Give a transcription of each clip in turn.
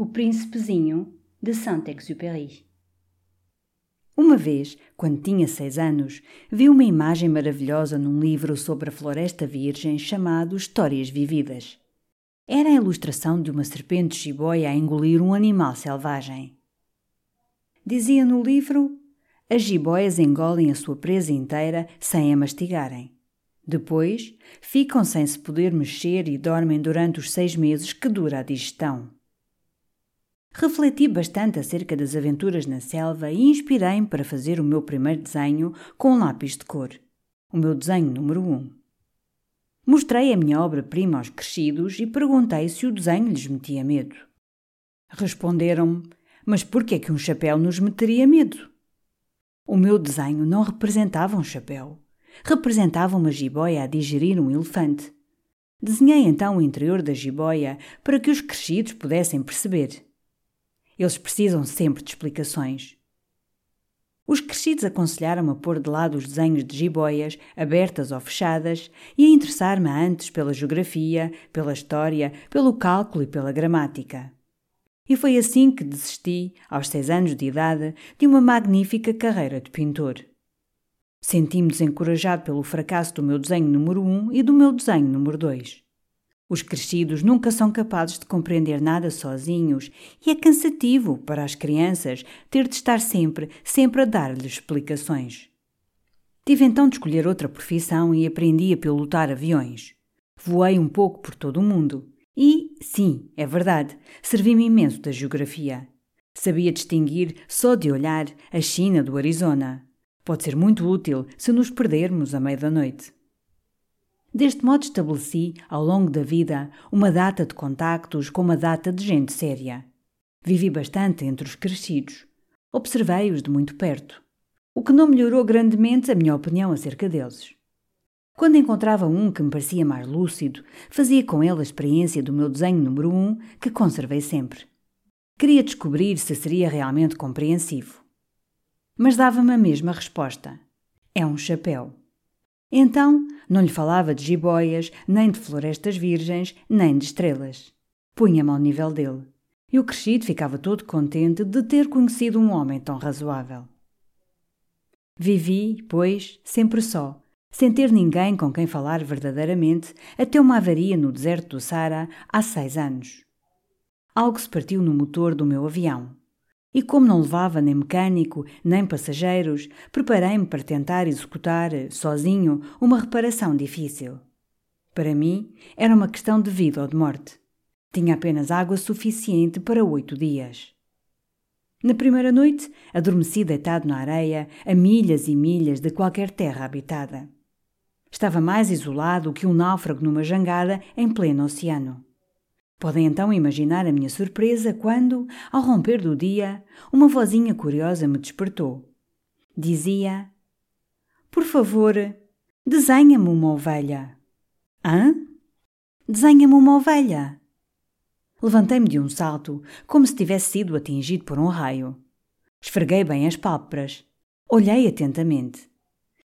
O Príncipezinho de Saint-Exupéry. Uma vez, quando tinha seis anos, vi uma imagem maravilhosa num livro sobre a Floresta Virgem chamado Histórias Vividas. Era a ilustração de uma serpente jiboia a engolir um animal selvagem. Dizia no livro: as jiboias engolem a sua presa inteira sem a mastigarem. Depois, ficam sem se poder mexer e dormem durante os seis meses que dura a digestão. Refleti bastante acerca das aventuras na selva e inspirei-me para fazer o meu primeiro desenho com um lápis de cor. O meu desenho número 1. Um. Mostrei a minha obra-prima aos crescidos e perguntei se o desenho lhes metia medo. Responderam-me: Mas por que é que um chapéu nos meteria medo? O meu desenho não representava um chapéu. Representava uma jiboia a digerir um elefante. Desenhei então o interior da jiboia para que os crescidos pudessem perceber. Eles precisam sempre de explicações. Os crescidos aconselharam-me a pôr de lado os desenhos de jiboias, abertas ou fechadas, e a interessar-me antes pela geografia, pela história, pelo cálculo e pela gramática. E foi assim que desisti, aos seis anos de idade, de uma magnífica carreira de pintor. Senti-me desencorajado pelo fracasso do meu desenho número um e do meu desenho número dois. Os crescidos nunca são capazes de compreender nada sozinhos e é cansativo para as crianças ter de estar sempre, sempre a dar-lhes explicações. Tive então de escolher outra profissão e aprendi a pilotar aviões. Voei um pouco por todo o mundo e, sim, é verdade, servi-me imenso da geografia. Sabia distinguir, só de olhar, a China do Arizona. Pode ser muito útil se nos perdermos à meia da noite. Deste modo estabeleci, ao longo da vida, uma data de contactos com uma data de gente séria. Vivi bastante entre os crescidos. Observei-os de muito perto, o que não melhorou grandemente a minha opinião acerca deles. Quando encontrava um que me parecia mais lúcido, fazia com ele a experiência do meu desenho número um, que conservei sempre. Queria descobrir se seria realmente compreensivo. Mas dava-me a mesma resposta: é um chapéu. Então não lhe falava de jiboias, nem de florestas virgens, nem de estrelas. Punha-me ao nível dele. E o crescido ficava todo contente de ter conhecido um homem tão razoável. Vivi, pois, sempre só, sem ter ninguém com quem falar verdadeiramente, até uma avaria no deserto do Sara há seis anos. Algo se partiu no motor do meu avião. E como não levava nem mecânico, nem passageiros, preparei-me para tentar executar, sozinho, uma reparação difícil. Para mim, era uma questão de vida ou de morte. Tinha apenas água suficiente para oito dias. Na primeira noite, adormeci deitado na areia, a milhas e milhas de qualquer terra habitada. Estava mais isolado que um náufrago numa jangada em pleno oceano. Podem então imaginar a minha surpresa quando, ao romper do dia, uma vozinha curiosa me despertou. Dizia: Por favor, desenha-me uma ovelha. Hã? Desenha-me uma ovelha. Levantei-me de um salto, como se tivesse sido atingido por um raio. Esfreguei bem as pálpebras. Olhei atentamente.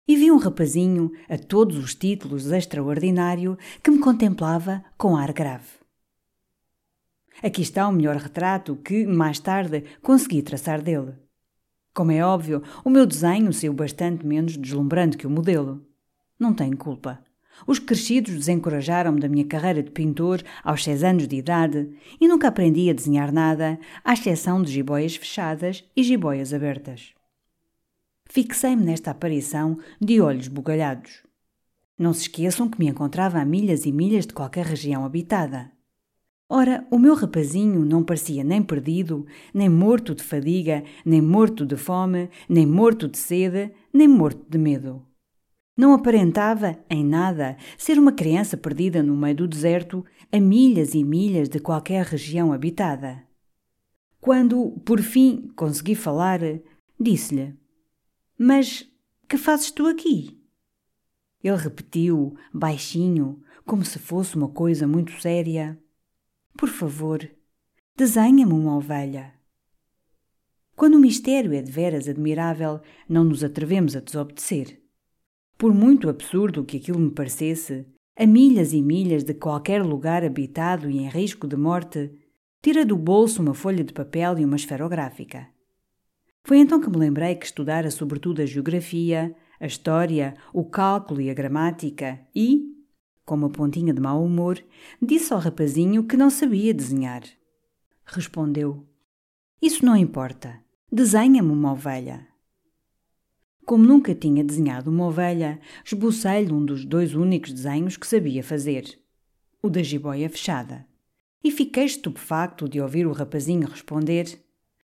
E vi um rapazinho, a todos os títulos extraordinário, que me contemplava com ar grave. Aqui está o melhor retrato que, mais tarde, consegui traçar dele. Como é óbvio, o meu desenho saiu bastante menos deslumbrante que o modelo. Não tenho culpa. Os crescidos desencorajaram-me da minha carreira de pintor aos seis anos de idade e nunca aprendi a desenhar nada, à exceção de jiboias fechadas e jiboias abertas. Fixei-me nesta aparição de olhos bugalhados. Não se esqueçam que me encontrava a milhas e milhas de qualquer região habitada. Ora, o meu rapazinho não parecia nem perdido, nem morto de fadiga, nem morto de fome, nem morto de sede, nem morto de medo. Não aparentava, em nada, ser uma criança perdida no meio do deserto, a milhas e milhas de qualquer região habitada. Quando, por fim, consegui falar, disse-lhe: Mas que fazes tu aqui? Ele repetiu, baixinho, como se fosse uma coisa muito séria: por favor, desenha-me uma ovelha. Quando o mistério é de veras admirável, não nos atrevemos a desobedecer. Por muito absurdo que aquilo me parecesse, a milhas e milhas de qualquer lugar habitado e em risco de morte, Tira do bolso uma folha de papel e uma esferográfica. Foi então que me lembrei que estudara sobretudo a geografia, a história, o cálculo e a gramática e, com uma pontinha de mau humor, disse ao rapazinho que não sabia desenhar. Respondeu: Isso não importa. Desenha-me uma ovelha. Como nunca tinha desenhado uma ovelha, esbocei-lhe um dos dois únicos desenhos que sabia fazer: o da jiboia fechada. E fiquei estupefacto de ouvir o rapazinho responder: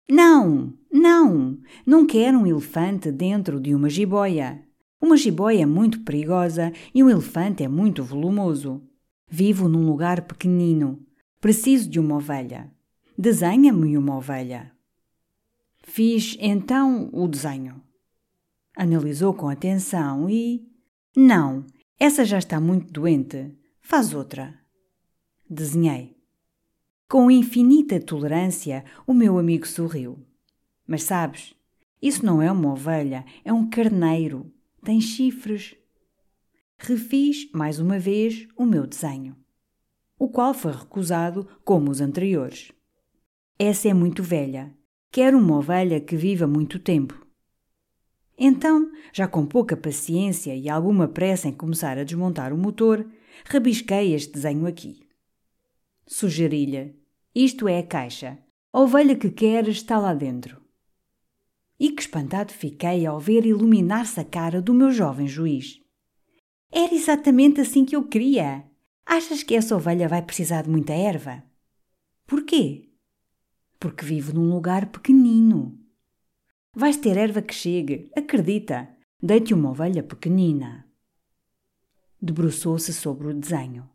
Não, não, não quero um elefante dentro de uma jiboia. Uma jiboia é muito perigosa e um elefante é muito volumoso. Vivo num lugar pequenino. Preciso de uma ovelha. Desenha-me uma ovelha. Fiz então o desenho. Analisou com atenção e. Não, essa já está muito doente. Faz outra. Desenhei. Com infinita tolerância, o meu amigo sorriu. Mas sabes, isso não é uma ovelha, é um carneiro. Tem chifres. Refiz mais uma vez o meu desenho, o qual foi recusado como os anteriores. Essa é muito velha. Quero uma ovelha que viva muito tempo. Então, já com pouca paciência e alguma pressa em começar a desmontar o motor, rabisquei este desenho aqui. Sugeri-lhe: Isto é a caixa. A ovelha que queres está lá dentro. E que espantado fiquei ao ver iluminar-se a cara do meu jovem juiz. Era exatamente assim que eu queria. Achas que essa ovelha vai precisar de muita erva? Porquê? Porque vivo num lugar pequenino. Vais ter erva que chegue, acredita. Deite uma ovelha pequenina. Debruçou-se sobre o desenho.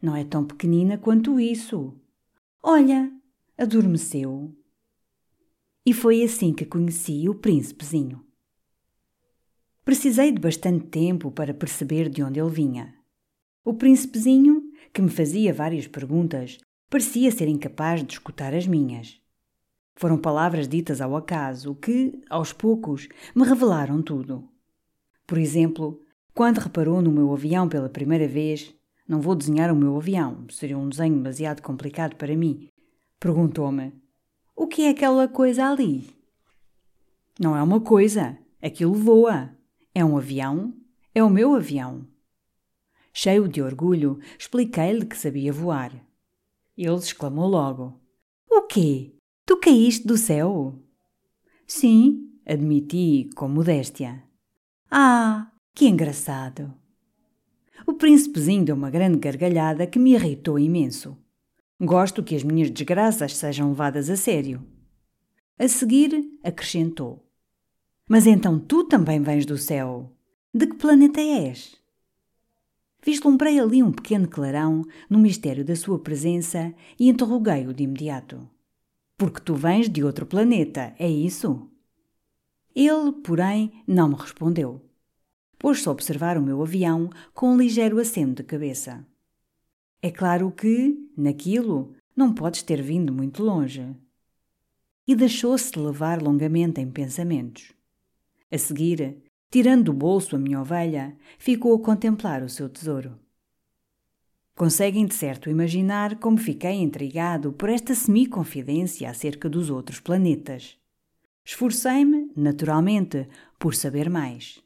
Não é tão pequenina quanto isso. Olha, adormeceu. E foi assim que conheci o príncipezinho. Precisei de bastante tempo para perceber de onde ele vinha. O príncipezinho, que me fazia várias perguntas, parecia ser incapaz de escutar as minhas. Foram palavras ditas ao acaso que, aos poucos, me revelaram tudo. Por exemplo, quando reparou no meu avião pela primeira vez, não vou desenhar o meu avião, seria um desenho demasiado complicado para mim, perguntou-me: O que é aquela coisa ali? Não é uma coisa, aquilo voa. É um avião, é o meu avião. Cheio de orgulho, expliquei-lhe que sabia voar. Ele exclamou logo: O quê? Tu caíste do céu? Sim, admiti com modéstia. Ah, que engraçado! O príncipezinho deu uma grande gargalhada que me irritou imenso. Gosto que as minhas desgraças sejam levadas a sério. A seguir, acrescentou: Mas então tu também vens do céu. De que planeta és? Vislumbrei ali um pequeno clarão no mistério da sua presença e interroguei-o de imediato. Porque tu vens de outro planeta, é isso? Ele, porém, não me respondeu. Pôs-se a observar o meu avião com um ligeiro aceno de cabeça. É claro que, naquilo, não podes ter vindo muito longe. E deixou-se levar longamente em pensamentos. A seguir, tirando do bolso a minha ovelha, ficou a contemplar o seu tesouro. Conseguem de certo imaginar como fiquei intrigado por esta semi-confidência acerca dos outros planetas. Esforcei-me, naturalmente, por saber mais.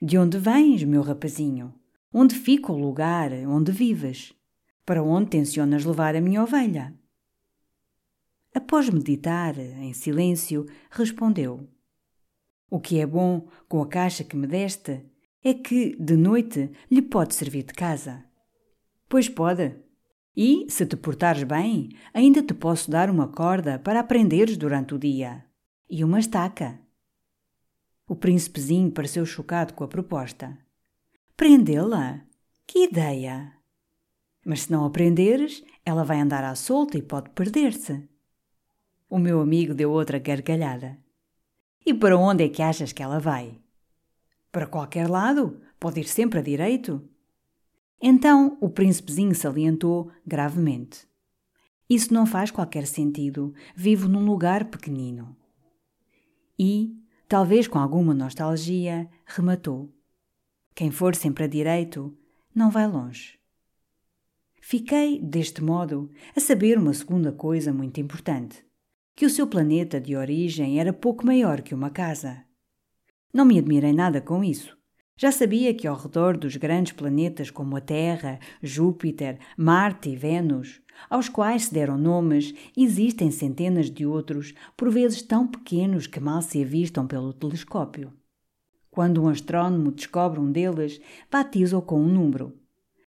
De onde vens, meu rapazinho? Onde fica o lugar onde vives? Para onde tencionas levar a minha ovelha? Após meditar, em silêncio, respondeu: O que é bom com a caixa que me deste é que, de noite, lhe pode servir de casa. Pois pode. E, se te portares bem, ainda te posso dar uma corda para aprenderes durante o dia. E uma estaca. O príncipezinho pareceu chocado com a proposta. Prendê-la? Que ideia! Mas se não aprenderes, ela vai andar à solta e pode perder-se. O meu amigo deu outra gargalhada. E para onde é que achas que ela vai? Para qualquer lado? Pode ir sempre a direito? Então o príncipezinho salientou gravemente: Isso não faz qualquer sentido. Vivo num lugar pequenino. E, talvez com alguma nostalgia, rematou: Quem for sempre a direito, não vai longe. Fiquei, deste modo, a saber uma segunda coisa muito importante: que o seu planeta de origem era pouco maior que uma casa. Não me admirei nada com isso. Já sabia que ao redor dos grandes planetas como a Terra, Júpiter, Marte e Vênus, aos quais se deram nomes, existem centenas de outros, por vezes tão pequenos que mal se avistam pelo telescópio. Quando um astrónomo descobre um deles, batiza-o com um número.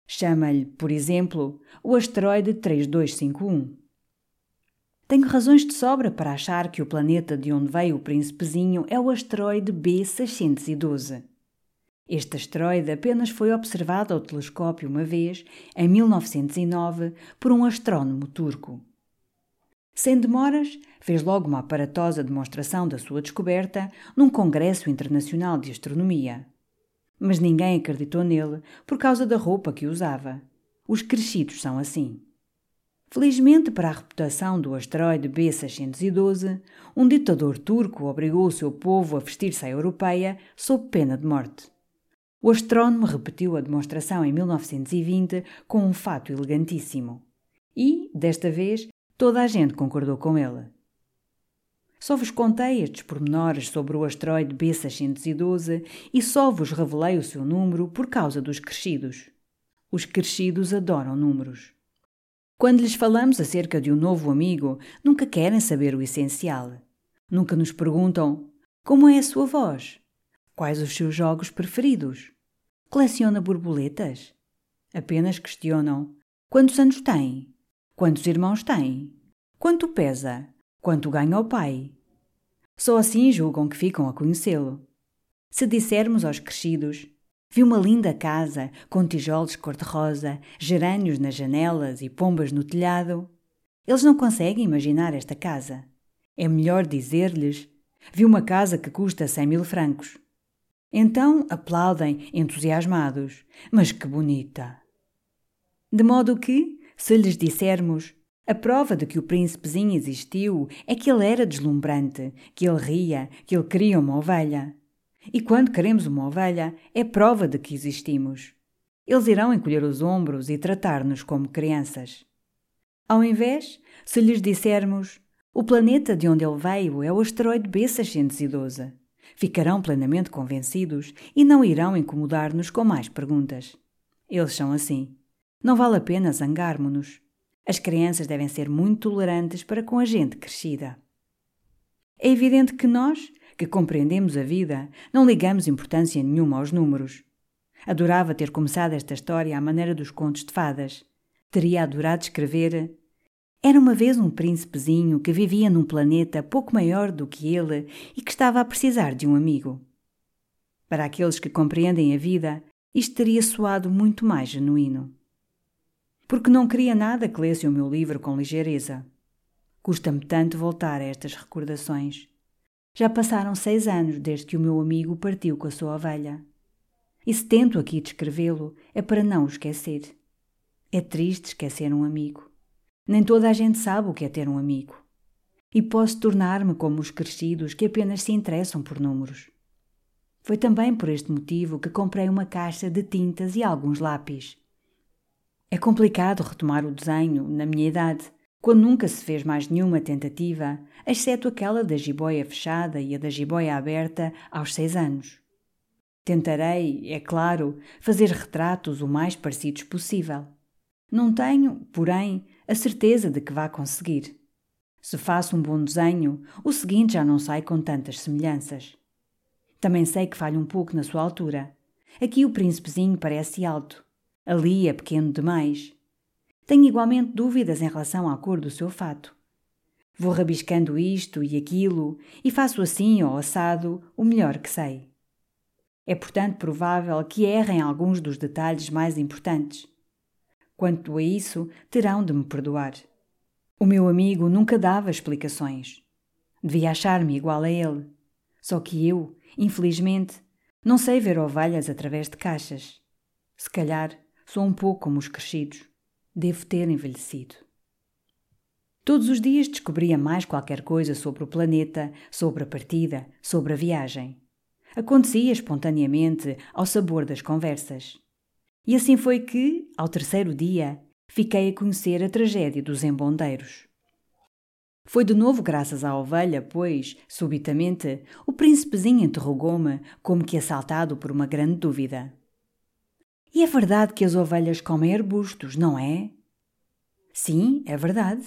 Chama-lhe, por exemplo, o asteroide 3251. Tenho razões de sobra para achar que o planeta de onde veio o príncipezinho é o asteroide B612. Este asteroide apenas foi observado ao telescópio uma vez, em 1909, por um astrónomo turco. Sem demoras, fez logo uma aparatosa demonstração da sua descoberta num Congresso Internacional de Astronomia. Mas ninguém acreditou nele por causa da roupa que usava. Os crescidos são assim. Felizmente para a reputação do asteroide B612, um ditador turco obrigou o seu povo a vestir-se à europeia sob pena de morte. O astrónomo repetiu a demonstração em 1920 com um fato elegantíssimo. E, desta vez, toda a gente concordou com ele. Só vos contei estes pormenores sobre o asteroide B612 e só vos revelei o seu número por causa dos crescidos. Os crescidos adoram números. Quando lhes falamos acerca de um novo amigo, nunca querem saber o essencial. Nunca nos perguntam como é a sua voz, quais os seus jogos preferidos, Coleciona borboletas? Apenas questionam: quantos anos tem? Quantos irmãos tem? Quanto pesa? Quanto ganha o pai? Só assim julgam que ficam a conhecê-lo. Se dissermos aos crescidos: Vi uma linda casa com tijolos cor-de-rosa, gerânios nas janelas e pombas no telhado. Eles não conseguem imaginar esta casa. É melhor dizer-lhes: Vi uma casa que custa cem mil francos. Então aplaudem entusiasmados. Mas que bonita! De modo que, se lhes dissermos a prova de que o príncipezinho existiu é que ele era deslumbrante, que ele ria, que ele queria uma ovelha. E quando queremos uma ovelha, é prova de que existimos. Eles irão encolher os ombros e tratar-nos como crianças. Ao invés, se lhes dissermos o planeta de onde ele veio é o asteroide B612, Ficarão plenamente convencidos e não irão incomodar-nos com mais perguntas. Eles são assim. Não vale a pena zangarmos-nos. As crianças devem ser muito tolerantes para com a gente crescida. É evidente que nós, que compreendemos a vida, não ligamos importância nenhuma aos números. Adorava ter começado esta história à maneira dos contos de fadas. Teria adorado escrever era uma vez um príncipezinho que vivia num planeta pouco maior do que ele e que estava a precisar de um amigo. Para aqueles que compreendem a vida, isto teria soado muito mais genuíno. Porque não queria nada que lesse o meu livro com ligeireza. Custa-me tanto voltar a estas recordações. Já passaram seis anos desde que o meu amigo partiu com a sua ovelha. E se tento aqui descrevê-lo, é para não o esquecer. É triste esquecer um amigo. Nem toda a gente sabe o que é ter um amigo. E posso tornar-me como os crescidos que apenas se interessam por números. Foi também por este motivo que comprei uma caixa de tintas e alguns lápis. É complicado retomar o desenho, na minha idade, quando nunca se fez mais nenhuma tentativa, exceto aquela da jiboia fechada e a da jiboia aberta aos seis anos. Tentarei, é claro, fazer retratos o mais parecidos possível. Não tenho, porém, a certeza de que vá conseguir. Se faço um bom desenho, o seguinte já não sai com tantas semelhanças. Também sei que falho um pouco na sua altura. Aqui o príncipezinho parece alto. Ali é pequeno demais. Tenho igualmente dúvidas em relação à cor do seu fato. Vou rabiscando isto e aquilo e faço assim ou assado o melhor que sei. É portanto provável que errem alguns dos detalhes mais importantes. Quanto a isso, terão de me perdoar. O meu amigo nunca dava explicações. Devia achar-me igual a ele. Só que eu, infelizmente, não sei ver ovelhas através de caixas. Se calhar sou um pouco como os crescidos. Devo ter envelhecido. Todos os dias descobria mais qualquer coisa sobre o planeta, sobre a partida, sobre a viagem. Acontecia espontaneamente ao sabor das conversas. E assim foi que, ao terceiro dia, fiquei a conhecer a tragédia dos embondeiros. Foi de novo graças à ovelha, pois, subitamente, o príncipezinho interrogou-me, como que assaltado por uma grande dúvida. E é verdade que as ovelhas comem arbustos, não é? Sim, é verdade.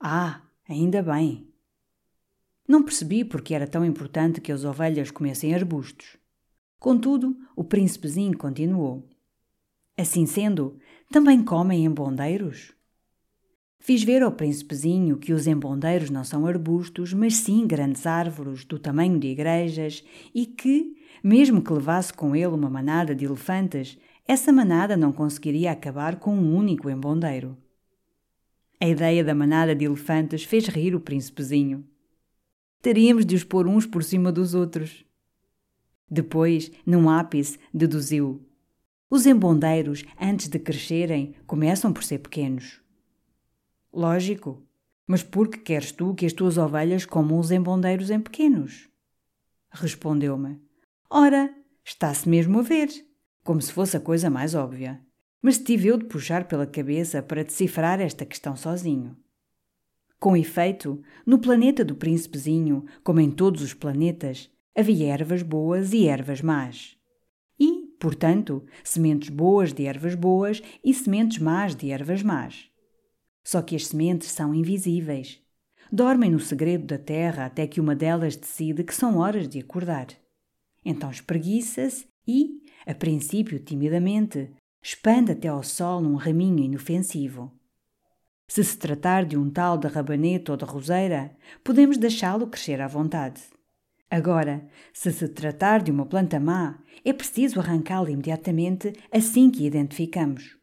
Ah, ainda bem. Não percebi porque era tão importante que as ovelhas comessem arbustos. Contudo, o príncipezinho continuou. Assim sendo, também comem embondeiros? Fiz ver ao príncipezinho que os embondeiros não são arbustos, mas sim grandes árvores do tamanho de igrejas e que, mesmo que levasse com ele uma manada de elefantes, essa manada não conseguiria acabar com um único embondeiro. A ideia da manada de elefantes fez rir o príncipezinho. Teríamos de os pôr uns por cima dos outros. Depois, num ápice, deduziu: Os embondeiros, antes de crescerem, começam por ser pequenos. Lógico, mas por que queres tu que as tuas ovelhas comam os embondeiros em pequenos? Respondeu-me: Ora, está-se mesmo a ver, como se fosse a coisa mais óbvia. Mas tive eu de puxar pela cabeça para decifrar esta questão sozinho. Com efeito, no planeta do príncipezinho, como em todos os planetas, havia ervas boas e ervas más. E, portanto, sementes boas de ervas boas e sementes más de ervas más. Só que as sementes são invisíveis. Dormem no segredo da terra até que uma delas decide que são horas de acordar. Então espreguiça-se e, a princípio timidamente, expande até ao sol num raminho inofensivo. Se se tratar de um tal de rabanete ou de roseira, podemos deixá-lo crescer à vontade. Agora, se se tratar de uma planta má, é preciso arrancá-la imediatamente assim que a identificamos.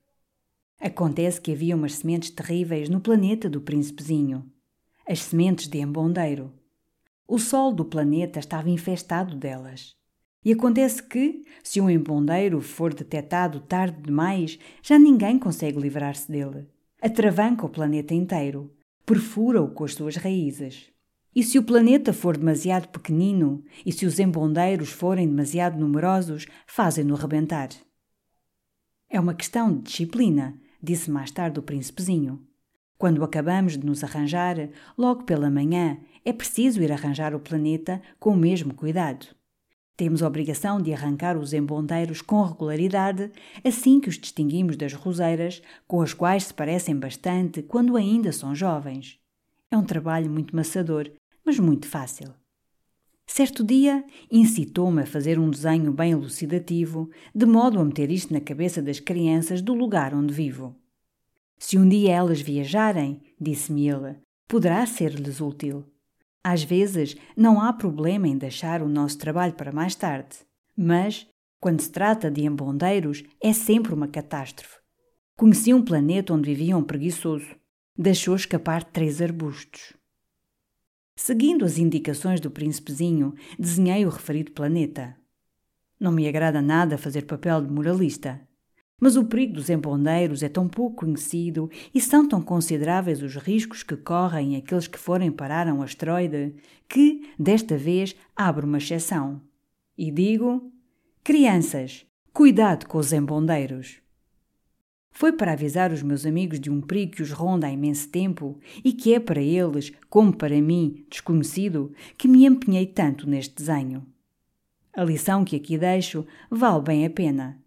Acontece que havia umas sementes terríveis no planeta do príncipezinho. As sementes de embondeiro. O sol do planeta estava infestado delas. E acontece que, se um embondeiro for detectado tarde demais, já ninguém consegue livrar-se dele atravanca o planeta inteiro, perfura-o com as suas raízes. E se o planeta for demasiado pequenino e se os embondeiros forem demasiado numerosos, fazem-no rebentar. É uma questão de disciplina, disse mais tarde o príncipezinho. Quando acabamos de nos arranjar, logo pela manhã, é preciso ir arranjar o planeta com o mesmo cuidado. Temos a obrigação de arrancar os embondeiros com regularidade, assim que os distinguimos das roseiras, com as quais se parecem bastante quando ainda são jovens. É um trabalho muito maçador, mas muito fácil. Certo dia, incitou-me a fazer um desenho bem elucidativo, de modo a meter isto na cabeça das crianças do lugar onde vivo. Se um dia elas viajarem, disse-me ele, poderá ser-lhes útil. Às vezes, não há problema em deixar o nosso trabalho para mais tarde, mas, quando se trata de embondeiros, é sempre uma catástrofe. Conheci um planeta onde vivia um preguiçoso. Deixou escapar três arbustos. Seguindo as indicações do príncipezinho, desenhei o referido planeta. Não me agrada nada fazer papel de moralista, mas o perigo dos embondeiros é tão pouco conhecido e são tão consideráveis os riscos que correm aqueles que forem parar a um asteroide que, desta vez, abro uma exceção. E digo: Crianças, cuidado com os embondeiros. Foi para avisar os meus amigos de um perigo que os ronda há imenso tempo e que é para eles, como para mim, desconhecido, que me empenhei tanto neste desenho. A lição que aqui deixo vale bem a pena.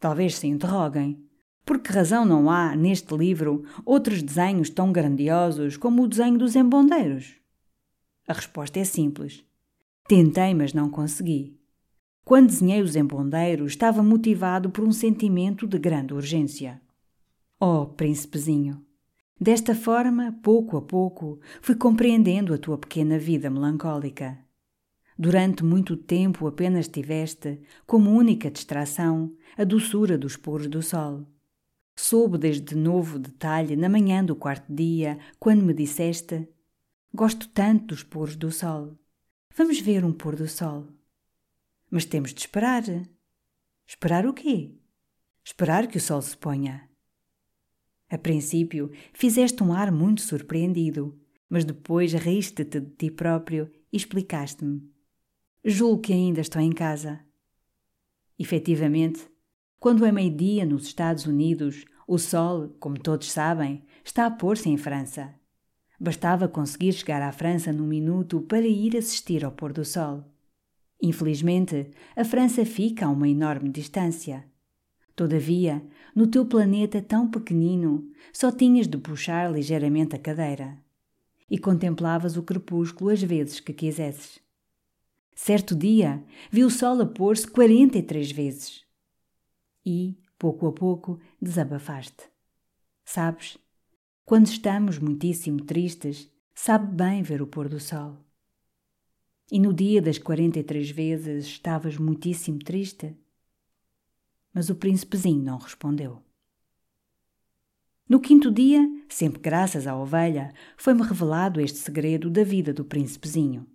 Talvez se interroguem. Por que razão não há, neste livro, outros desenhos tão grandiosos como o desenho dos embondeiros? A resposta é simples. Tentei, mas não consegui. Quando desenhei os embondeiros, estava motivado por um sentimento de grande urgência. Oh, príncipezinho! Desta forma, pouco a pouco, fui compreendendo a tua pequena vida melancólica. Durante muito tempo apenas tiveste, como única distração, a doçura dos poros do sol. Soube desde novo detalhe na manhã do quarto dia, quando me disseste: Gosto tanto dos poros do sol. Vamos ver um pôr do sol. Mas temos de esperar. Esperar o quê? Esperar que o sol se ponha. A princípio, fizeste um ar muito surpreendido, mas depois riste-te de ti próprio e explicaste-me. Julgo que ainda estou em casa. Efetivamente, quando é meio-dia nos Estados Unidos, O sol, como todos sabem, está a pôr-se em França. Bastava conseguir chegar à França num minuto para ir assistir ao pôr do sol. Infelizmente, a França fica a uma enorme distância. Todavia, no teu planeta tão pequenino, só tinhas de puxar ligeiramente a cadeira. E contemplavas o crepúsculo as vezes que quisesses. Certo dia, vi o sol a pôr-se 43 vezes. E, pouco a pouco, desabafaste. Sabes, quando estamos muitíssimo tristes, sabe bem ver o pôr do sol. E no dia das 43 vezes estavas muitíssimo triste? Mas o príncipezinho não respondeu. No quinto dia, sempre graças à ovelha, foi-me revelado este segredo da vida do príncipezinho.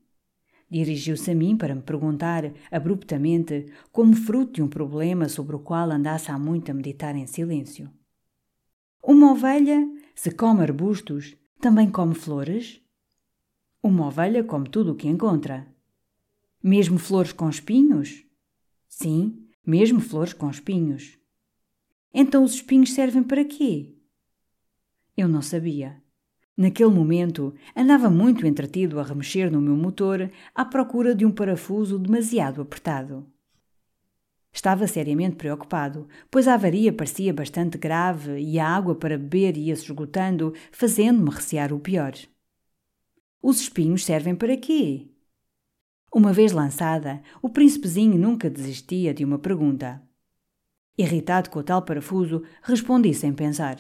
Dirigiu-se a mim para me perguntar, abruptamente, como fruto de um problema sobre o qual andasse há muito a meditar em silêncio. Uma ovelha, se come arbustos, também come flores? Uma ovelha come tudo o que encontra. Mesmo flores com espinhos? Sim, mesmo flores com espinhos. Então os espinhos servem para quê? Eu não sabia. Naquele momento, andava muito entretido a remexer no meu motor à procura de um parafuso demasiado apertado. Estava seriamente preocupado, pois a avaria parecia bastante grave e a água para beber ia-se esgotando, fazendo-me recear o pior. Os espinhos servem para quê? Uma vez lançada, o príncipezinho nunca desistia de uma pergunta. Irritado com o tal parafuso, respondi sem pensar.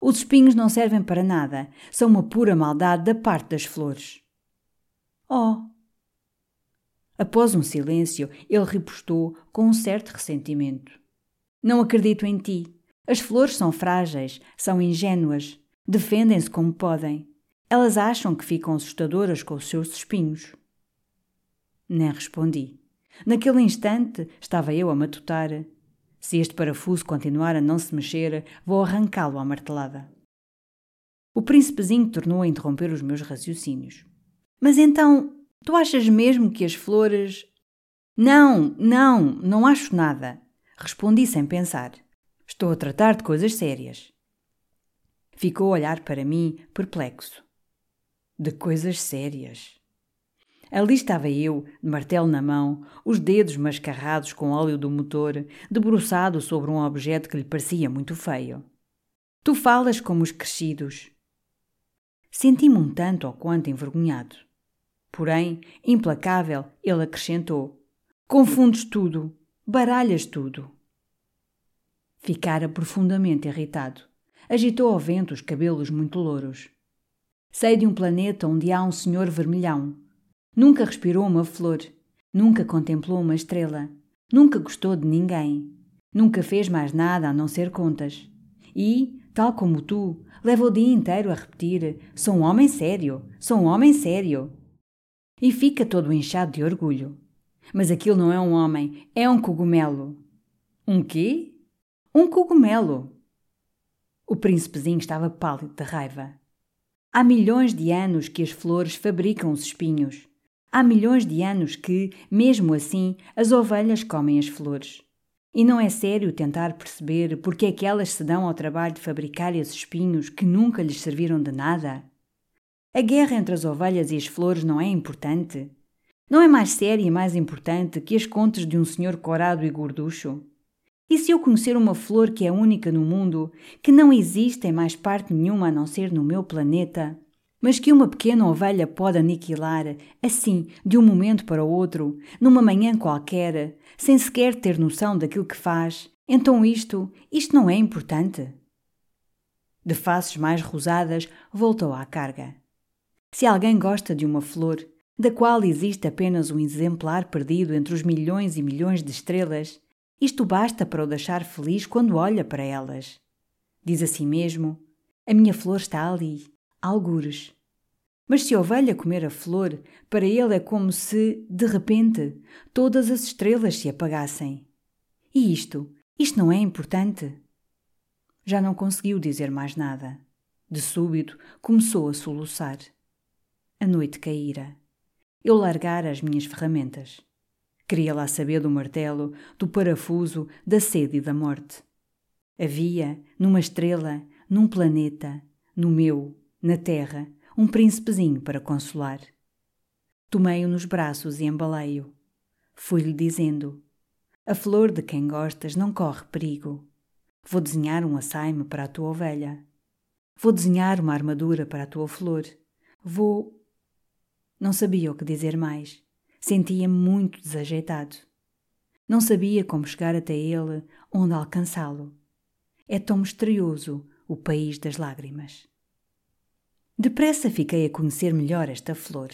Os espinhos não servem para nada, são uma pura maldade da parte das flores. Oh! Após um silêncio, ele repostou com um certo ressentimento. Não acredito em ti. As flores são frágeis, são ingênuas, defendem-se como podem. Elas acham que ficam assustadoras com os seus espinhos. Nem respondi. Naquele instante estava eu a matutar. Se este parafuso continuar a não se mexer, vou arrancá-lo à martelada. O príncipezinho tornou a interromper os meus raciocínios. Mas então, tu achas mesmo que as flores. Não, não, não acho nada. Respondi sem pensar. Estou a tratar de coisas sérias. Ficou a olhar para mim, perplexo. De coisas sérias. Ali estava eu, de martelo na mão, os dedos mascarrados com óleo do motor, debruçado sobre um objeto que lhe parecia muito feio. Tu falas como os crescidos. Senti-me um tanto ou quanto envergonhado. Porém, implacável, ele acrescentou: Confundes tudo, baralhas tudo. Ficara profundamente irritado. Agitou ao vento os cabelos muito louros. Sei de um planeta onde há um senhor vermelhão, Nunca respirou uma flor, nunca contemplou uma estrela, nunca gostou de ninguém, nunca fez mais nada a não ser contas. E, tal como tu, leva o dia inteiro a repetir: sou um homem sério, sou um homem sério. E fica todo inchado de orgulho. Mas aquilo não é um homem, é um cogumelo. Um quê? Um cogumelo. O príncipezinho estava pálido de raiva. Há milhões de anos que as flores fabricam os espinhos. Há milhões de anos que, mesmo assim, as ovelhas comem as flores. E não é sério tentar perceber porque é que elas se dão ao trabalho de fabricar esses espinhos que nunca lhes serviram de nada? A guerra entre as ovelhas e as flores não é importante? Não é mais séria e mais importante que as contas de um senhor corado e gorducho? E se eu conhecer uma flor que é única no mundo, que não existe em mais parte nenhuma a não ser no meu planeta, mas que uma pequena ovelha pode aniquilar, assim, de um momento para o outro, numa manhã qualquer, sem sequer ter noção daquilo que faz, então isto, isto não é importante? De faces mais rosadas, voltou à carga. Se alguém gosta de uma flor, da qual existe apenas um exemplar perdido entre os milhões e milhões de estrelas, isto basta para o deixar feliz quando olha para elas. Diz a si mesmo: A minha flor está ali, algures. Mas se a ovelha comer a flor, para ele é como se, de repente, todas as estrelas se apagassem. E isto? Isto não é importante? Já não conseguiu dizer mais nada. De súbito, começou a soluçar. A noite caíra. Eu largara as minhas ferramentas. Queria lá saber do martelo, do parafuso, da sede e da morte. Havia, numa estrela, num planeta, no meu, na terra, um príncipezinho para consolar. Tomei-o nos braços e embalei-o. Fui-lhe dizendo: A flor de quem gostas não corre perigo. Vou desenhar um assaime para a tua ovelha. Vou desenhar uma armadura para a tua flor. Vou. Não sabia o que dizer mais. Sentia-me muito desajeitado. Não sabia como chegar até ele, onde alcançá-lo. É tão misterioso o país das lágrimas. Depressa fiquei a conhecer melhor esta flor.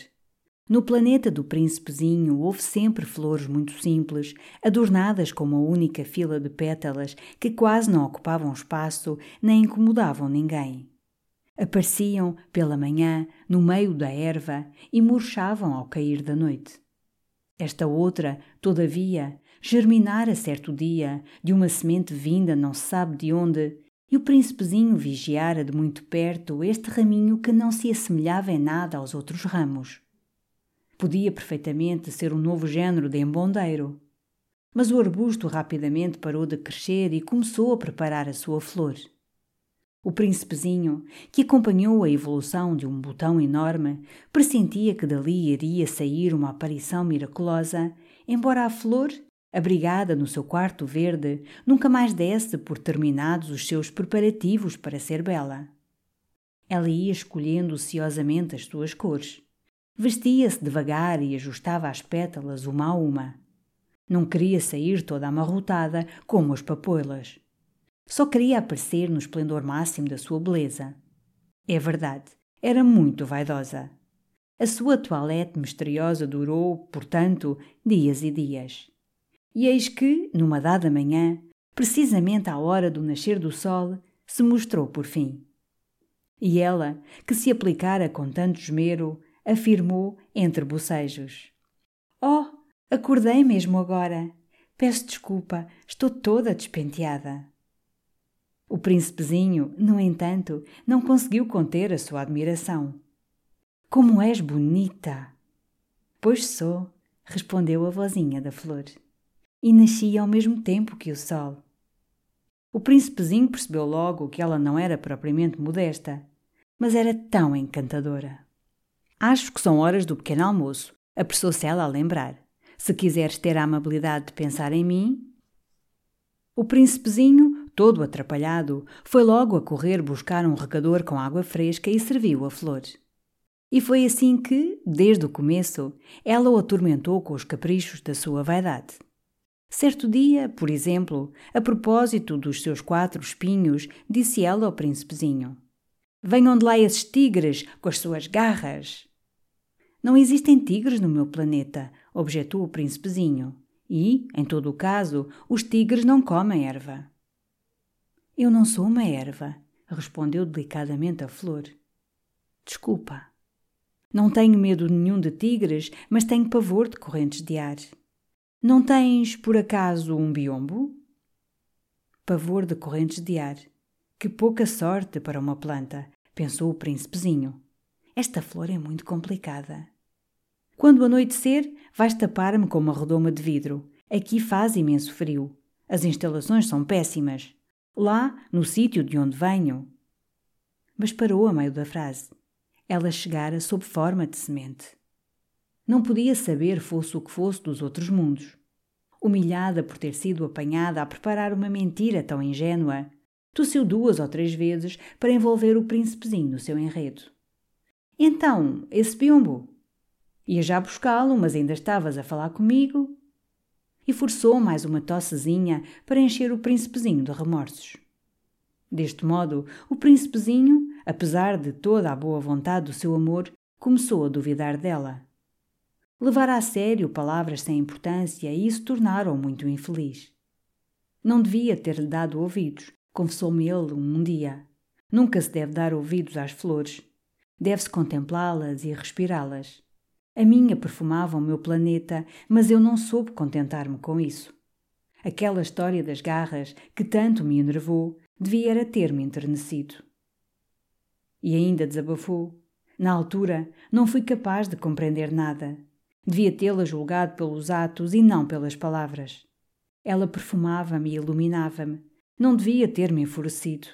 No planeta do príncipezinho houve sempre flores muito simples, adornadas com uma única fila de pétalas que quase não ocupavam espaço nem incomodavam ninguém. Apareciam pela manhã, no meio da erva, e murchavam ao cair da noite. Esta outra, todavia, germinara certo dia, de uma semente vinda não se sabe de onde, e o príncipezinho vigiara de muito perto este raminho que não se assemelhava em nada aos outros ramos. Podia perfeitamente ser um novo género de embondeiro. Mas o arbusto rapidamente parou de crescer e começou a preparar a sua flor. O príncipezinho, que acompanhou a evolução de um botão enorme, pressentia que dali iria sair uma aparição miraculosa, embora a flor, abrigada no seu quarto verde, nunca mais desse por terminados os seus preparativos para ser bela. Ela ia escolhendo ciosamente as suas cores. Vestia-se devagar e ajustava as pétalas uma a uma. Não queria sair toda amarrotada como as papoilas. Só queria aparecer no esplendor máximo da sua beleza. É verdade, era muito vaidosa. A sua toilette misteriosa durou, portanto, dias e dias. E eis que, numa dada manhã, precisamente à hora do nascer do sol, se mostrou por fim. E ela, que se aplicara com tanto esmero, afirmou entre bocejos. Oh, acordei mesmo agora. Peço desculpa, estou toda despenteada. O príncipezinho, no entanto, não conseguiu conter a sua admiração. Como és bonita! Pois sou, respondeu a vozinha da flor. E nasci ao mesmo tempo que o sol. O príncipezinho percebeu logo que ela não era propriamente modesta, mas era tão encantadora. Acho que são horas do pequeno almoço, apressou-se ela a lembrar. Se quiseres ter a amabilidade de pensar em mim. O príncipezinho, todo atrapalhado, foi logo a correr buscar um regador com água fresca e serviu a flor. E foi assim que, desde o começo, ela o atormentou com os caprichos da sua vaidade. Certo dia, por exemplo, a propósito dos seus quatro espinhos, disse ela ao príncipezinho: Venham de lá esses tigres com as suas garras. Não existem tigres no meu planeta, objetou o príncipezinho. E, em todo o caso, os tigres não comem erva. Eu não sou uma erva, respondeu delicadamente a flor. Desculpa. Não tenho medo nenhum de tigres, mas tenho pavor de correntes de ar. Não tens, por acaso, um biombo? Pavor de correntes de ar. Que pouca sorte para uma planta, pensou o príncipezinho. Esta flor é muito complicada. Quando anoitecer, vais tapar-me com uma redoma de vidro. Aqui faz imenso frio. As instalações são péssimas. Lá, no sítio de onde venho. Mas parou a meio da frase. Ela chegara sob forma de semente. Não podia saber fosse o que fosse dos outros mundos. Humilhada por ter sido apanhada a preparar uma mentira tão ingênua, tossiu duas ou três vezes para envolver o príncipezinho no seu enredo. Então, esse biombo, Ia já buscá-lo, mas ainda estavas a falar comigo. E forçou mais uma tossezinha para encher o príncipezinho de remorsos. Deste modo, o príncipezinho, apesar de toda a boa vontade do seu amor, começou a duvidar dela. Levara a sério palavras sem importância e isso tornaram-o muito infeliz. Não devia ter-lhe dado ouvidos, confessou-me ele um dia. Nunca se deve dar ouvidos às flores. Deve-se contemplá-las e respirá-las. A minha perfumava o meu planeta, mas eu não soube contentar-me com isso. Aquela história das garras, que tanto me enervou, devia ter-me enternecido. E ainda desabafou. Na altura, não fui capaz de compreender nada. Devia tê-la julgado pelos atos e não pelas palavras. Ela perfumava-me e iluminava-me, Não devia ter-me enfurecido.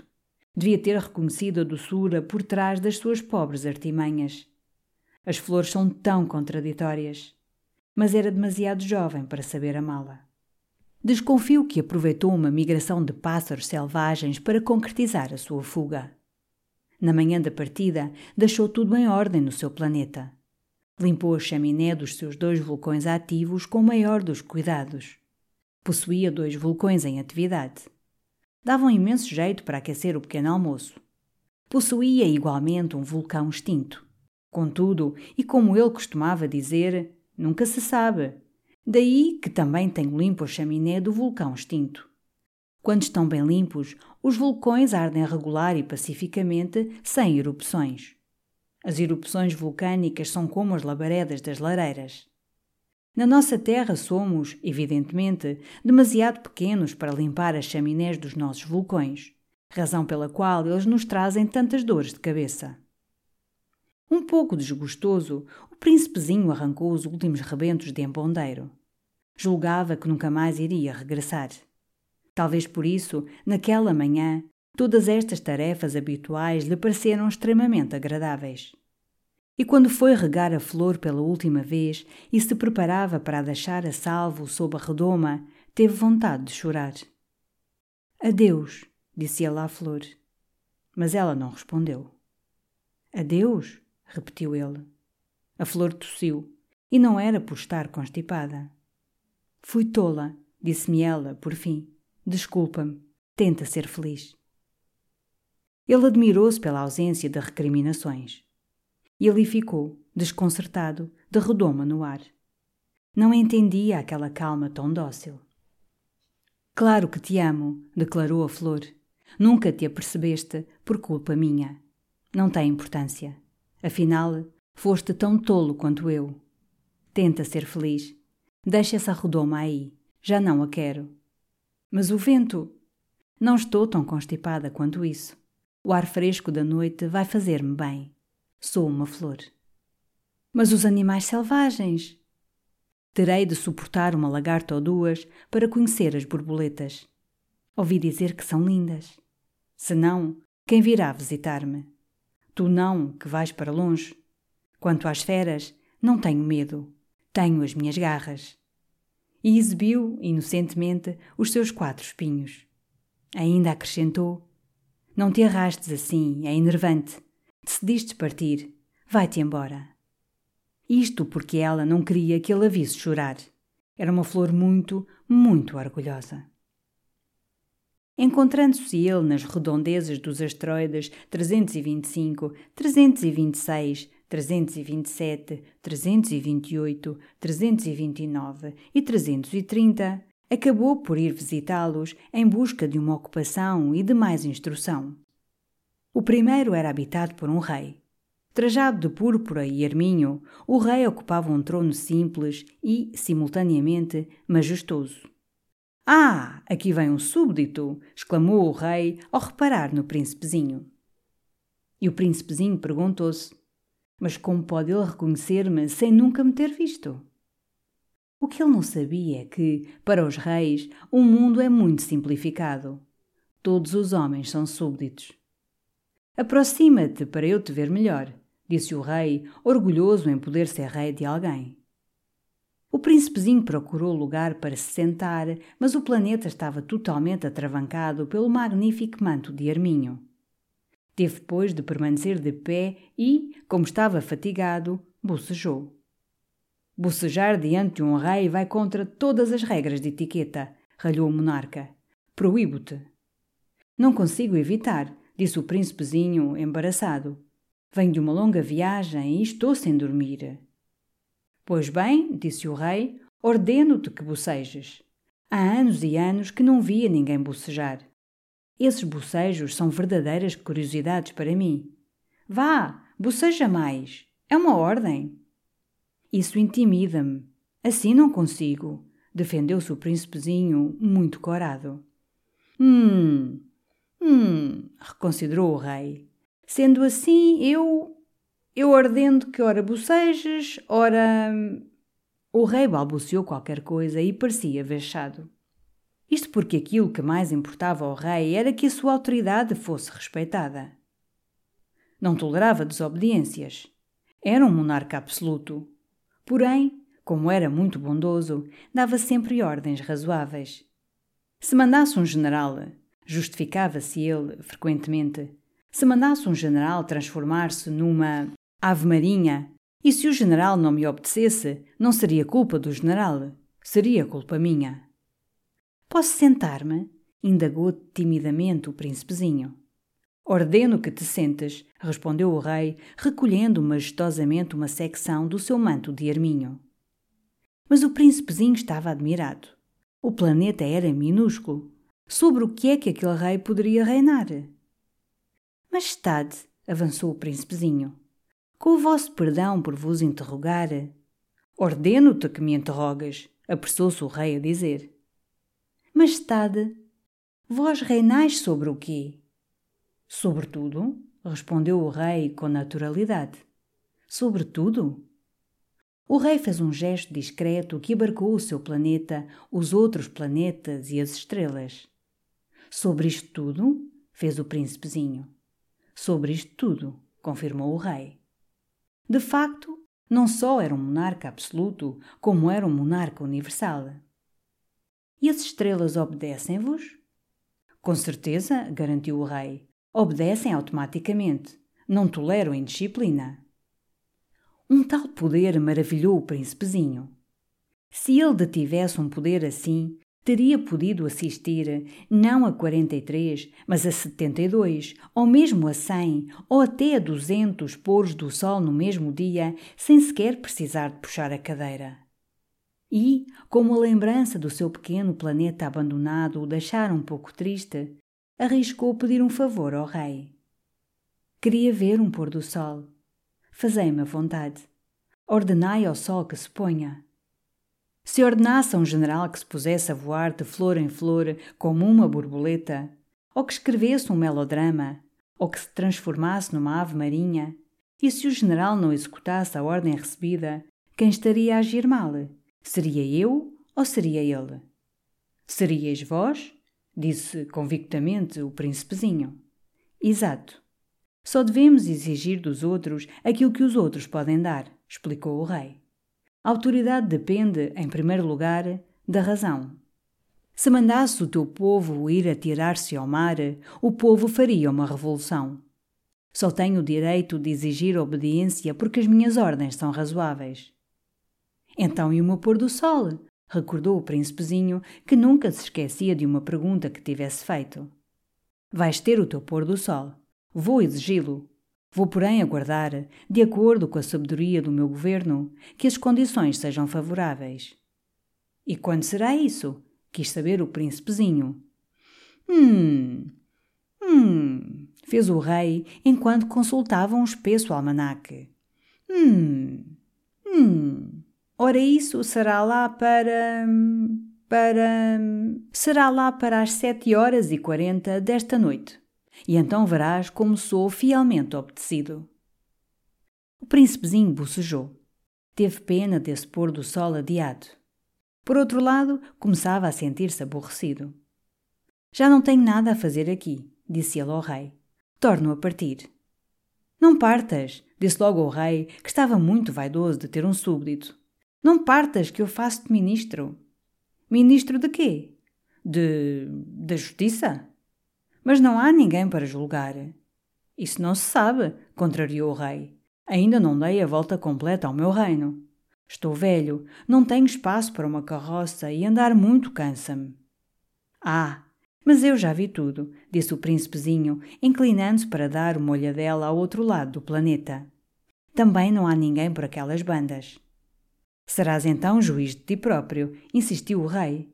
Devia ter reconhecido a doçura por trás das suas pobres artimanhas. As flores são tão contraditórias. Mas era demasiado jovem para saber amá-la. Desconfio que aproveitou uma migração de pássaros selvagens para concretizar a sua fuga. Na manhã da partida, deixou tudo em ordem no seu planeta. Limpou a chaminé dos seus dois vulcões ativos com o maior dos cuidados. Possuía dois vulcões em atividade. Davam imenso jeito para aquecer o pequeno almoço. Possuía igualmente um vulcão extinto. Contudo, e como ele costumava dizer, nunca se sabe. Daí que também tenho limpo a chaminé do vulcão extinto. Quando estão bem limpos, os vulcões ardem regular e pacificamente, sem erupções. As erupções vulcânicas são como as labaredas das lareiras. Na nossa Terra somos, evidentemente, demasiado pequenos para limpar as chaminés dos nossos vulcões, razão pela qual eles nos trazem tantas dores de cabeça. Um pouco desgostoso, o príncipezinho arrancou os últimos rebentos de embondeiro. Julgava que nunca mais iria regressar. Talvez por isso, naquela manhã, todas estas tarefas habituais lhe pareceram extremamente agradáveis. E quando foi regar a flor pela última vez e se preparava para a deixar a salvo sob a redoma, teve vontade de chorar. Adeus, disse ela à flor. Mas ela não respondeu. Adeus, repetiu ele. A flor tossiu, e não era por estar constipada. Fui tola, disse-me ela, por fim. Desculpa-me, tenta ser feliz. Ele admirou-se pela ausência de recriminações. E ali ficou, desconcertado, de redoma no ar. Não entendia aquela calma tão dócil. Claro que te amo, declarou a flor. Nunca te apercebeste por culpa minha. Não tem importância. Afinal, foste tão tolo quanto eu. Tenta ser feliz. Deixa essa redoma aí. Já não a quero. Mas o vento. Não estou tão constipada quanto isso. O ar fresco da noite vai fazer-me bem. Sou uma flor. Mas os animais selvagens. Terei de suportar uma lagarta ou duas para conhecer as borboletas. Ouvi dizer que são lindas. Se não, quem virá visitar-me? Tu não, que vais para longe. Quanto às feras, não tenho medo. Tenho as minhas garras e exibiu, inocentemente, os seus quatro espinhos. Ainda acrescentou: Não te arrastes assim, é enervante. Decidiste partir. Vai-te embora. Isto porque ela não queria que ele a visse chorar. Era uma flor muito, muito orgulhosa. Encontrando-se ele nas redondezas dos asteroides 325, 326, 327, 328, 329 e 330, acabou por ir visitá-los em busca de uma ocupação e de mais instrução. O primeiro era habitado por um rei. Trajado de púrpura e arminho, o rei ocupava um trono simples e, simultaneamente, majestoso. Ah, aqui vem um súbdito! exclamou o rei ao reparar no príncipezinho. E o príncipezinho perguntou-se: mas como pode ele reconhecer-me sem nunca me ter visto? O que ele não sabia é que, para os reis, o mundo é muito simplificado. Todos os homens são súbditos. Aproxima-te para eu te ver melhor, disse o rei, orgulhoso em poder ser rei de alguém. O príncipezinho procurou lugar para se sentar, mas o planeta estava totalmente atravancado pelo magnífico manto de arminho. Teve, pois, de permanecer de pé e, como estava fatigado, bocejou. Bocejar diante de um rei vai contra todas as regras de etiqueta, ralhou o monarca. Proíbo-te. Não consigo evitar, disse o príncipezinho, embaraçado. Venho de uma longa viagem e estou sem dormir. Pois bem, disse o rei, ordeno-te que bocejes. Há anos e anos que não via ninguém bocejar. Esses bocejos são verdadeiras curiosidades para mim. Vá, boceja mais. É uma ordem. Isso intimida-me. Assim não consigo, defendeu-se o príncipezinho, muito corado. Hum, hum, reconsiderou o rei. Sendo assim, eu. Eu ordeno que ora bocejes, ora. O rei balbuciou qualquer coisa e parecia vexado. Isto porque aquilo que mais importava ao rei era que a sua autoridade fosse respeitada. Não tolerava desobediências. Era um monarca absoluto. Porém, como era muito bondoso, dava sempre ordens razoáveis. Se mandasse um general, justificava-se ele, frequentemente, se mandasse um general transformar-se numa ave marinha, e se o general não me obedecesse, não seria culpa do general, seria culpa minha. Posso sentar-me? indagou timidamente o príncipezinho. Ordeno que te sentes, respondeu o rei, recolhendo majestosamente uma secção do seu manto de arminho. Mas o príncipezinho estava admirado. O planeta era minúsculo. Sobre o que é que aquele rei poderia reinar? Majestade, avançou o príncipezinho, com o vosso perdão por vos interrogar. Ordeno-te que me interrogas, apressou-se o rei a dizer. Majestade, vós reinais sobre o quê? Sobretudo, respondeu o rei com naturalidade. Sobretudo? O rei fez um gesto discreto que abarcou o seu planeta, os outros planetas e as estrelas. Sobre isto tudo, fez o príncipezinho. Sobre isto tudo, confirmou o rei. De facto, não só era um monarca absoluto, como era um monarca universal. E as estrelas obedecem-vos? Com certeza, garantiu o rei. Obedecem automaticamente. Não toleram indisciplina. Um tal poder maravilhou o príncipezinho. Se ele detivesse um poder assim, teria podido assistir não a 43, mas a 72, ou mesmo a 100, ou até a 200 pôres do sol no mesmo dia, sem sequer precisar de puxar a cadeira. E, como a lembrança do seu pequeno planeta abandonado o deixara um pouco triste, arriscou pedir um favor ao rei. Queria ver um pôr do sol fazei-me a vontade. Ordenai ao sol que se ponha. Se ordenasse a um general que se pusesse a voar de flor em flor como uma borboleta, ou que escrevesse um melodrama, ou que se transformasse numa ave marinha, e se o general não executasse a ordem recebida, quem estaria a agir mal? Seria eu ou seria ele? Seríeis vós? Disse convictamente o príncipezinho. Exato. Só devemos exigir dos outros aquilo que os outros podem dar, explicou o rei. A autoridade depende, em primeiro lugar, da razão. Se mandasse o teu povo ir atirar-se ao mar, o povo faria uma revolução. Só tenho o direito de exigir obediência porque as minhas ordens são razoáveis. Então e o meu pôr do sol? Recordou o príncipezinho, que nunca se esquecia de uma pergunta que tivesse feito. Vais ter o teu pôr do sol. Vou exigi-lo. Vou, porém, aguardar, de acordo com a sabedoria do meu governo, que as condições sejam favoráveis. E quando será isso? Quis saber o príncipezinho. Hum. Hum. Fez o rei enquanto consultava um espesso almanaque. Hum. Hum. Ora, isso será lá para. para. será lá para as sete horas e quarenta desta noite e então verás como sou fielmente obedecido. O príncipezinho bocejou. Teve pena desse pôr do sol adiado. Por outro lado, começava a sentir-se aborrecido. Já não tenho nada a fazer aqui, disse ele ao rei. Torno a partir. Não partas, disse logo ao rei, que estava muito vaidoso de ter um súbdito. Não partas, que eu faço-te ministro. Ministro de quê? De. da justiça? Mas não há ninguém para julgar. Isso não se sabe, contrariou o rei. Ainda não dei a volta completa ao meu reino. Estou velho, não tenho espaço para uma carroça e andar muito cansa-me. Ah, mas eu já vi tudo, disse o príncipezinho, inclinando-se para dar uma olhadela ao outro lado do planeta. Também não há ninguém por aquelas bandas. Serás então juiz de ti próprio, insistiu o rei.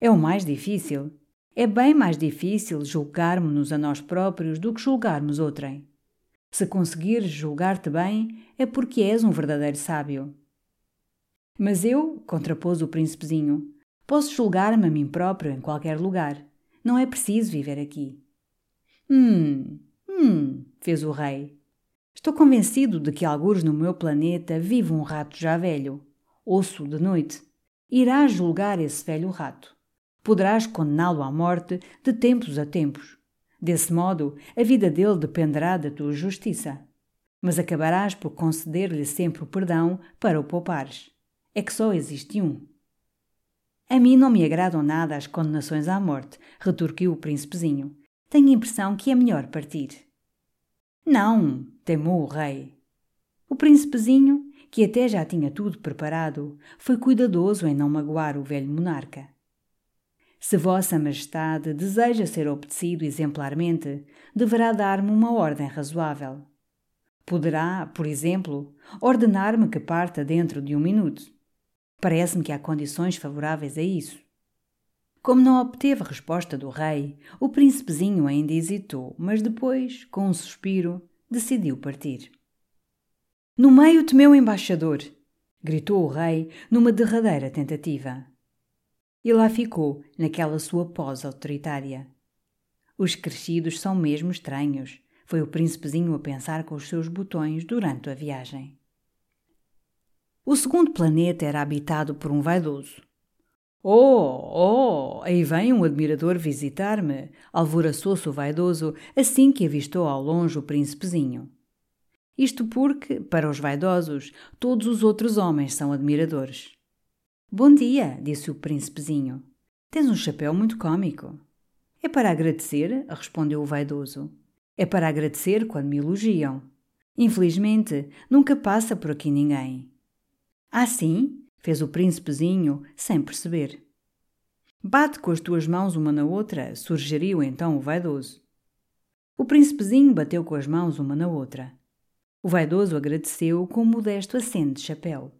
É o mais difícil. É bem mais difícil julgarmos-nos a nós próprios do que julgarmos outrem. Se conseguires julgar-te bem, é porque és um verdadeiro sábio. Mas eu, contrapôs o príncipezinho, posso julgar-me a mim próprio em qualquer lugar. Não é preciso viver aqui. Hum, hum, fez o rei. Estou convencido de que alguns no meu planeta vive um rato já velho. Ouço de noite. Irás julgar esse velho rato. Poderás condená-lo à morte de tempos a tempos. Desse modo, a vida dele dependerá da tua justiça. Mas acabarás por conceder-lhe sempre o perdão para o poupares. É que só existe um. A mim não me agradam nada as condenações à morte, retorquiu o príncipezinho. Tenho a impressão que é melhor partir. Não, temou o rei. O príncipezinho, que até já tinha tudo preparado, foi cuidadoso em não magoar o velho monarca. Se Vossa Majestade deseja ser obedecido exemplarmente, deverá dar-me uma ordem razoável. Poderá, por exemplo, ordenar-me que parta dentro de um minuto. Parece-me que há condições favoráveis a isso. Como não obteve resposta do rei, o príncipezinho ainda hesitou, mas depois, com um suspiro, decidiu partir. No meio te meu embaixador! gritou o rei numa derradeira tentativa. E lá ficou, naquela sua pose autoritária. Os crescidos são mesmo estranhos, foi o príncipezinho a pensar com os seus botões durante a viagem. O segundo planeta era habitado por um vaidoso. Oh, oh, aí vem um admirador visitar-me, alvoroçou-se o vaidoso assim que avistou ao longe o príncipezinho. Isto porque, para os vaidosos, todos os outros homens são admiradores. Bom dia, disse o príncipezinho. Tens um chapéu muito cômico. É para agradecer, respondeu o vaidoso. É para agradecer quando me elogiam. Infelizmente, nunca passa por aqui ninguém. Ah, sim? fez o príncipezinho, sem perceber. Bate com as tuas mãos uma na outra, sugeriu então o vaidoso. O príncipezinho bateu com as mãos uma na outra. O vaidoso agradeceu com um modesto aceno de chapéu.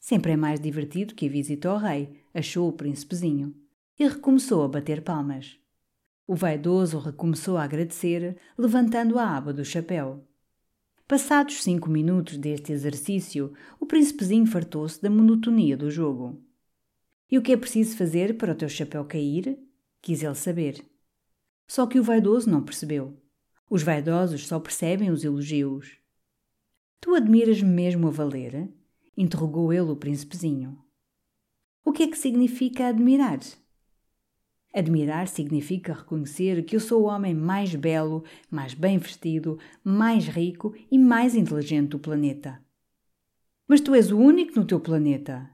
Sempre é mais divertido que a visita ao rei, achou o príncipezinho, e recomeçou a bater palmas. O vaidoso recomeçou a agradecer, levantando a aba do chapéu. Passados cinco minutos deste exercício, o príncipezinho fartou-se da monotonia do jogo. E o que é preciso fazer para o teu chapéu cair? Quis ele saber. Só que o vaidoso não percebeu. Os vaidosos só percebem os elogios. Tu admiras-me mesmo a valer? interrogou ele o príncipezinho. O que é que significa admirar? Admirar significa reconhecer que eu sou o homem mais belo, mais bem vestido, mais rico e mais inteligente do planeta. Mas tu és o único no teu planeta.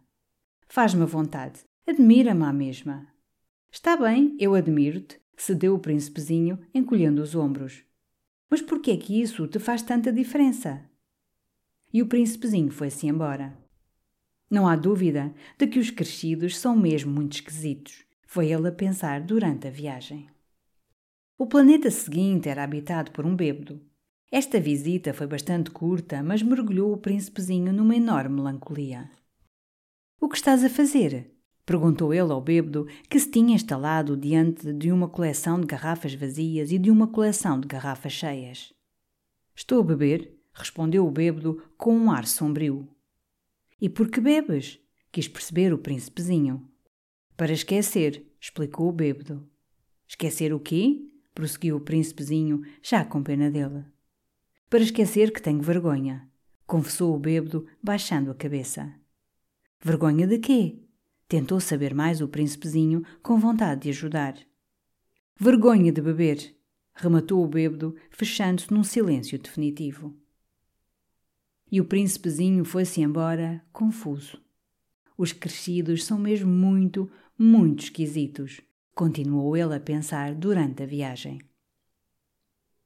Faz-me a vontade, admira-me à mesma. Está bem, eu admiro-te, cedeu o príncipezinho, encolhendo os ombros. Mas por que é que isso te faz tanta diferença? E o príncipezinho foi-se embora. Não há dúvida de que os crescidos são mesmo muito esquisitos foi ele a pensar durante a viagem. O planeta seguinte era habitado por um bêbado. Esta visita foi bastante curta, mas mergulhou o príncipezinho numa enorme melancolia. O que estás a fazer? Perguntou ele ao bêbado, que se tinha instalado diante de uma coleção de garrafas vazias e de uma coleção de garrafas cheias. Estou a beber, respondeu o bêbado com um ar sombrio. E por que bebes? quis perceber o príncipezinho. Para esquecer, explicou o bêbado. Esquecer o quê? prosseguiu o príncipezinho, já com pena dele. Para esquecer que tenho vergonha, confessou o bêbado, baixando a cabeça. Vergonha de quê? Tentou saber mais o príncipezinho, com vontade de ajudar. Vergonha de beber, rematou o bêbado, fechando-se num silêncio definitivo. E o príncipezinho foi-se embora, confuso. Os crescidos são mesmo muito, muito esquisitos, continuou ele a pensar durante a viagem.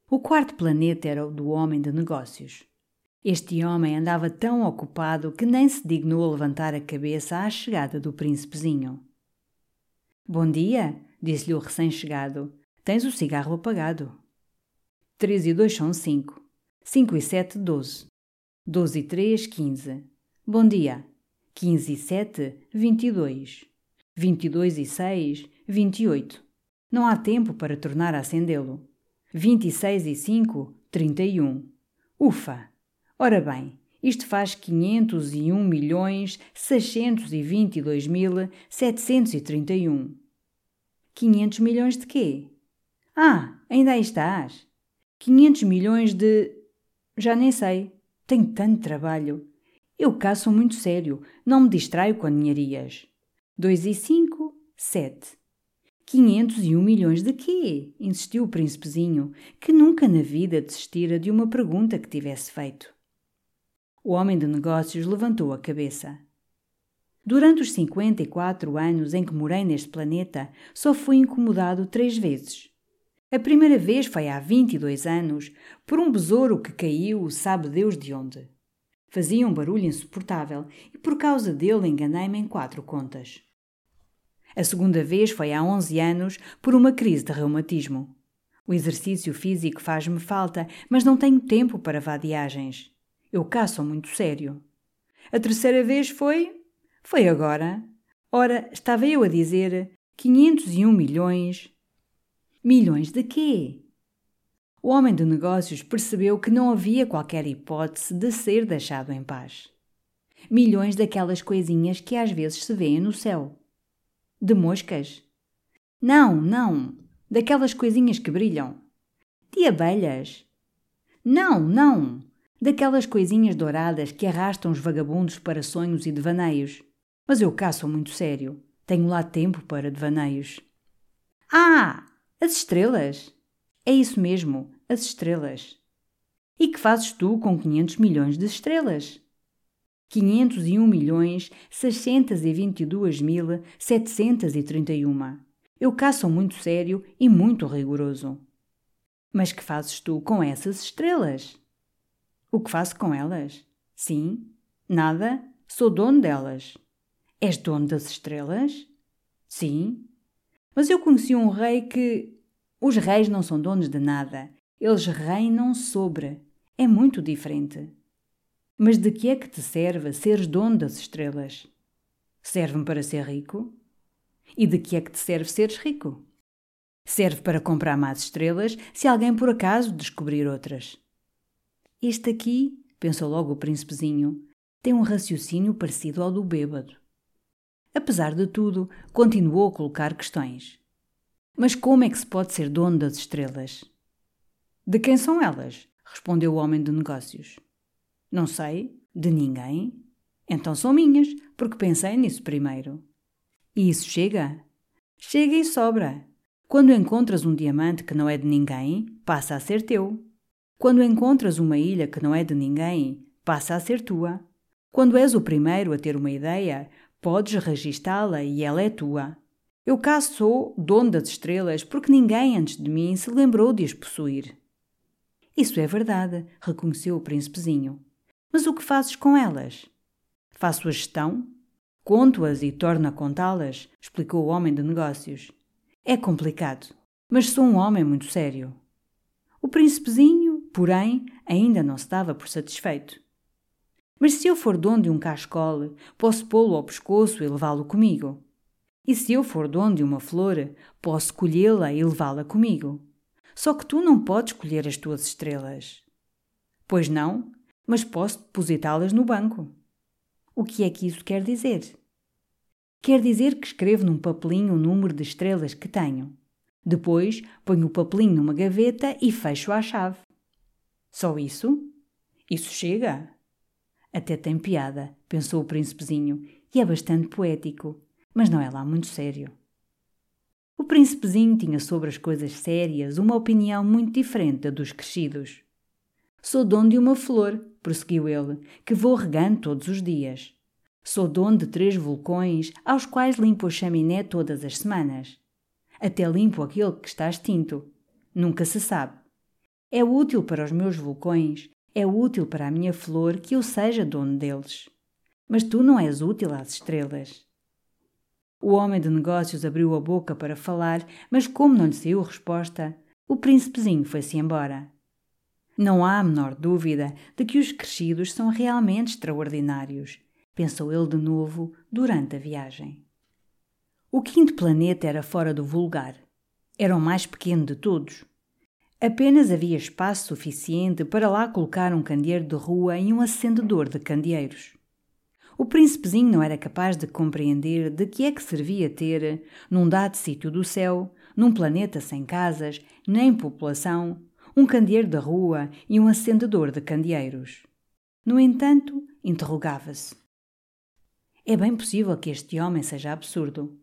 O quarto planeta era o do homem de negócios. Este homem andava tão ocupado que nem se dignou a levantar a cabeça à chegada do príncipezinho. Bom dia, disse-lhe o recém-chegado. Tens o cigarro apagado. Três e dois são cinco. Cinco e sete, doze. Doze e três, quinze. Bom dia. Quinze e sete, vinte e dois. 22 e 6, 28. Não há tempo para tornar a acendê-lo. 26 e 5, 31. Ufa! Ora bem, isto faz 501 milhões 622 mil 731. 500 milhões de quê? Ah, ainda aí estás. 500 milhões de... Já nem sei. Tenho tanto trabalho. Eu cá sou muito sério. Não me distraio com ninharias. 2 e 5, sete. Quinhentos e um milhões de quê? insistiu o príncipezinho, que nunca na vida desistira de uma pergunta que tivesse feito. O homem de negócios levantou a cabeça. Durante os 54 anos em que morei neste planeta, só fui incomodado três vezes. A primeira vez foi há 22 anos, por um besouro que caiu, sabe Deus de onde. Fazia um barulho insuportável e por causa dele enganei-me em quatro contas. A segunda vez foi há 11 anos, por uma crise de reumatismo. O exercício físico faz-me falta, mas não tenho tempo para vadiagens. Eu caço muito sério. A terceira vez foi foi agora. Ora, estava eu a dizer 501 milhões. Milhões de quê? O homem de negócios percebeu que não havia qualquer hipótese de ser deixado em paz. Milhões daquelas coisinhas que às vezes se vêem no céu. De moscas? Não, não. Daquelas coisinhas que brilham. De abelhas? Não, não. Daquelas coisinhas douradas que arrastam os vagabundos para sonhos e devaneios. Mas eu cá sou muito sério. Tenho lá tempo para devaneios. Ah! As estrelas! É isso mesmo, as estrelas. E que fazes tu com 500 milhões de estrelas? 501 milhões 622 mil 731. Eu cá sou muito sério e muito rigoroso. Mas que fazes tu com essas estrelas? O que faço com elas? Sim, nada, sou dono delas. És dono das estrelas? Sim. Mas eu conheci um rei que. Os reis não são donos de nada. Eles reinam sobre. É muito diferente. Mas de que é que te serve seres dono das estrelas? Serve-me para ser rico? E de que é que te serve seres rico? Serve para comprar mais estrelas se alguém por acaso descobrir outras. Este aqui, pensou logo o príncipezinho, tem um raciocínio parecido ao do bêbado. Apesar de tudo, continuou a colocar questões. Mas como é que se pode ser dono das estrelas? De quem são elas? respondeu o homem de negócios. Não sei, de ninguém. Então são minhas, porque pensei nisso primeiro. E isso chega? Chega e sobra. Quando encontras um diamante que não é de ninguém, passa a ser teu. Quando encontras uma ilha que não é de ninguém, passa a ser tua. Quando és o primeiro a ter uma ideia, Podes registá-la e ela é tua. Eu cá sou dono das estrelas porque ninguém antes de mim se lembrou de as possuir. Isso é verdade, reconheceu o príncipezinho. Mas o que fazes com elas? Faço a gestão? Conto-as e torno a contá-las, explicou o homem de negócios. É complicado, mas sou um homem muito sério. O príncipezinho, porém, ainda não se dava por satisfeito. Mas se eu for dono de um cascole, posso pô-lo ao pescoço e levá-lo comigo. E se eu for dono de uma flor, posso colhê-la e levá-la comigo. Só que tu não podes colher as tuas estrelas. Pois não, mas posso depositá-las no banco. O que é que isso quer dizer? Quer dizer que escrevo num papelinho o número de estrelas que tenho. Depois ponho o papelinho numa gaveta e fecho a chave. Só isso? Isso chega? Até tem piada, pensou o príncipezinho, e é bastante poético, mas não é lá muito sério. O príncipezinho tinha sobre as coisas sérias uma opinião muito diferente da dos crescidos. Sou dono de uma flor, prosseguiu ele, que vou regando todos os dias. Sou dono de três vulcões, aos quais limpo a chaminé todas as semanas. Até limpo aquele que está extinto. Nunca se sabe. É útil para os meus vulcões é útil para a minha flor que eu seja dono deles. Mas tu não és útil às estrelas. O homem de negócios abriu a boca para falar, mas como não lhe saiu resposta, o príncipezinho foi-se embora. Não há a menor dúvida de que os crescidos são realmente extraordinários, pensou ele de novo durante a viagem. O quinto planeta era fora do vulgar. Era o mais pequeno de todos. Apenas havia espaço suficiente para lá colocar um candeeiro de rua e um acendedor de candeeiros. O príncipezinho não era capaz de compreender de que é que servia ter, num dado sítio do céu, num planeta sem casas, nem população, um candeeiro de rua e um acendedor de candeeiros. No entanto, interrogava-se. É bem possível que este homem seja absurdo.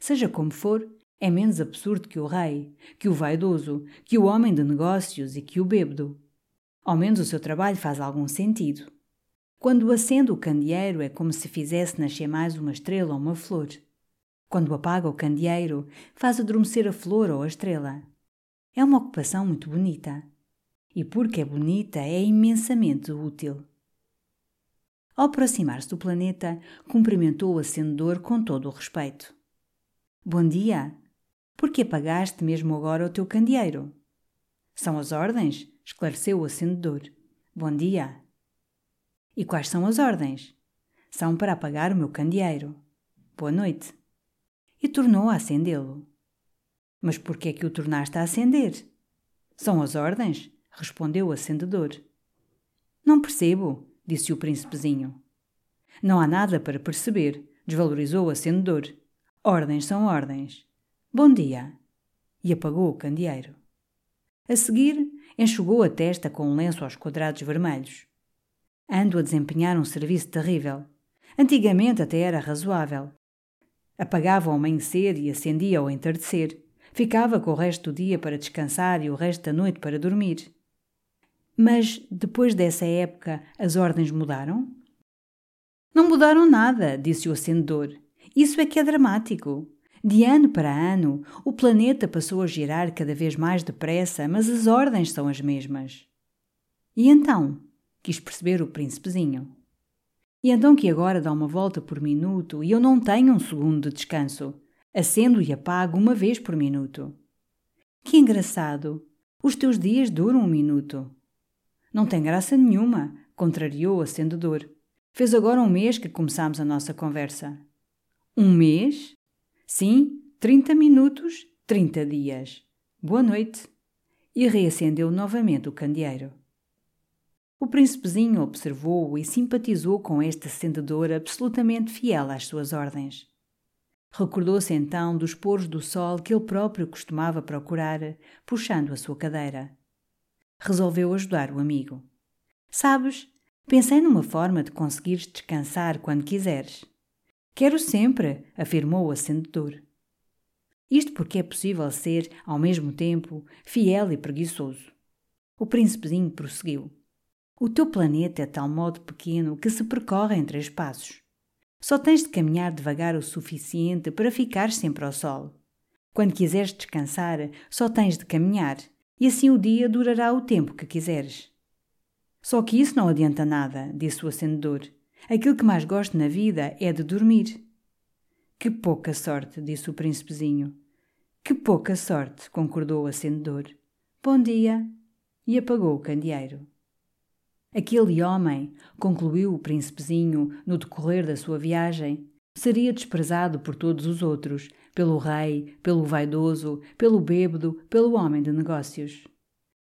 Seja como for, é menos absurdo que o rei, que o vaidoso, que o homem de negócios e que o bêbado. Ao menos o seu trabalho faz algum sentido. Quando acende o candeeiro é como se fizesse nascer mais uma estrela ou uma flor. Quando apaga o candeeiro, faz adormecer a flor ou a estrela. É uma ocupação muito bonita. E porque é bonita, é imensamente útil. Ao aproximar-se do planeta, cumprimentou o acendedor com todo o respeito. Bom dia! Por que apagaste mesmo agora o teu candeeiro? São as ordens? esclareceu o acendedor. Bom dia! E quais são as ordens? São para apagar o meu candeeiro. Boa noite! E tornou a acendê-lo. Mas por que é que o tornaste a acender? São as ordens? respondeu o acendedor. Não percebo, disse o príncipezinho. Não há nada para perceber, desvalorizou o acendedor. Ordens são ordens. Bom dia. E apagou o candeeiro. A seguir, enxugou a testa com um lenço aos quadrados vermelhos. Ando a desempenhar um serviço terrível. Antigamente até era razoável. Apagava ao amanhecer e acendia ao entardecer. Ficava com o resto do dia para descansar e o resto da noite para dormir. Mas depois dessa época as ordens mudaram? Não mudaram nada, disse o acendedor. Isso é que é dramático. De ano para ano, o planeta passou a girar cada vez mais depressa, mas as ordens são as mesmas. E então? Quis perceber o príncipezinho. E então que agora dá uma volta por minuto e eu não tenho um segundo de descanso. Acendo e apago uma vez por minuto. Que engraçado! Os teus dias duram um minuto. Não tem graça nenhuma, contrariou o acendedor. Fez agora um mês que começámos a nossa conversa. Um mês? Sim, trinta minutos, trinta dias. Boa noite. E reacendeu novamente o candeeiro. O príncipezinho observou-o e simpatizou com este acendedor absolutamente fiel às suas ordens. Recordou-se então dos poros do sol que ele próprio costumava procurar, puxando a sua cadeira resolveu ajudar o amigo. Sabes, pensei numa forma de conseguires descansar quando quiseres. Quero sempre, afirmou o acendedor. Isto porque é possível ser, ao mesmo tempo, fiel e preguiçoso. O príncipezinho prosseguiu. O teu planeta é tal modo pequeno que se percorre em três passos. Só tens de caminhar devagar o suficiente para ficar sempre ao sol. Quando quiseres descansar, só tens de caminhar, e assim o dia durará o tempo que quiseres. Só que isso não adianta nada, disse o acendedor. Aquilo que mais gosto na vida é de dormir. Que pouca sorte, disse o príncipezinho. Que pouca sorte, concordou o acendedor. Bom dia. E apagou o candeeiro. Aquele homem, concluiu o príncipezinho no decorrer da sua viagem, seria desprezado por todos os outros, pelo rei, pelo vaidoso, pelo bêbado, pelo homem de negócios.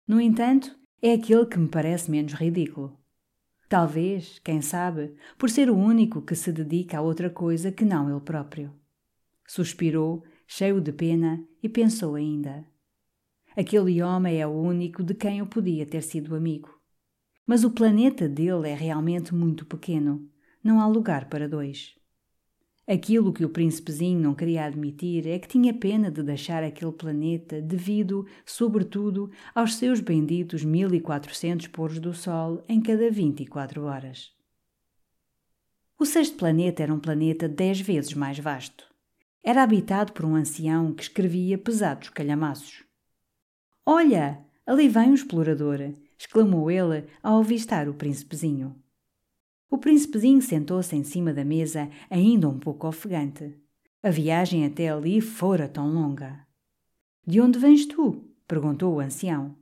No entanto, é aquele que me parece menos ridículo. Talvez, quem sabe, por ser o único que se dedica a outra coisa que não ele próprio. Suspirou, cheio de pena, e pensou ainda. Aquele homem é o único de quem eu podia ter sido amigo. Mas o planeta dele é realmente muito pequeno. Não há lugar para dois. Aquilo que o príncipezinho não queria admitir é que tinha pena de deixar aquele planeta devido, sobretudo, aos seus benditos 1400 poros do Sol em cada 24 horas. O sexto planeta era um planeta dez vezes mais vasto. Era habitado por um ancião que escrevia pesados calhamaços. Olha, ali vem um explorador! exclamou ele ao avistar o príncipezinho. O príncipezinho sentou-se em cima da mesa, ainda um pouco ofegante. A viagem até ali fora tão longa. De onde vens tu? perguntou o ancião.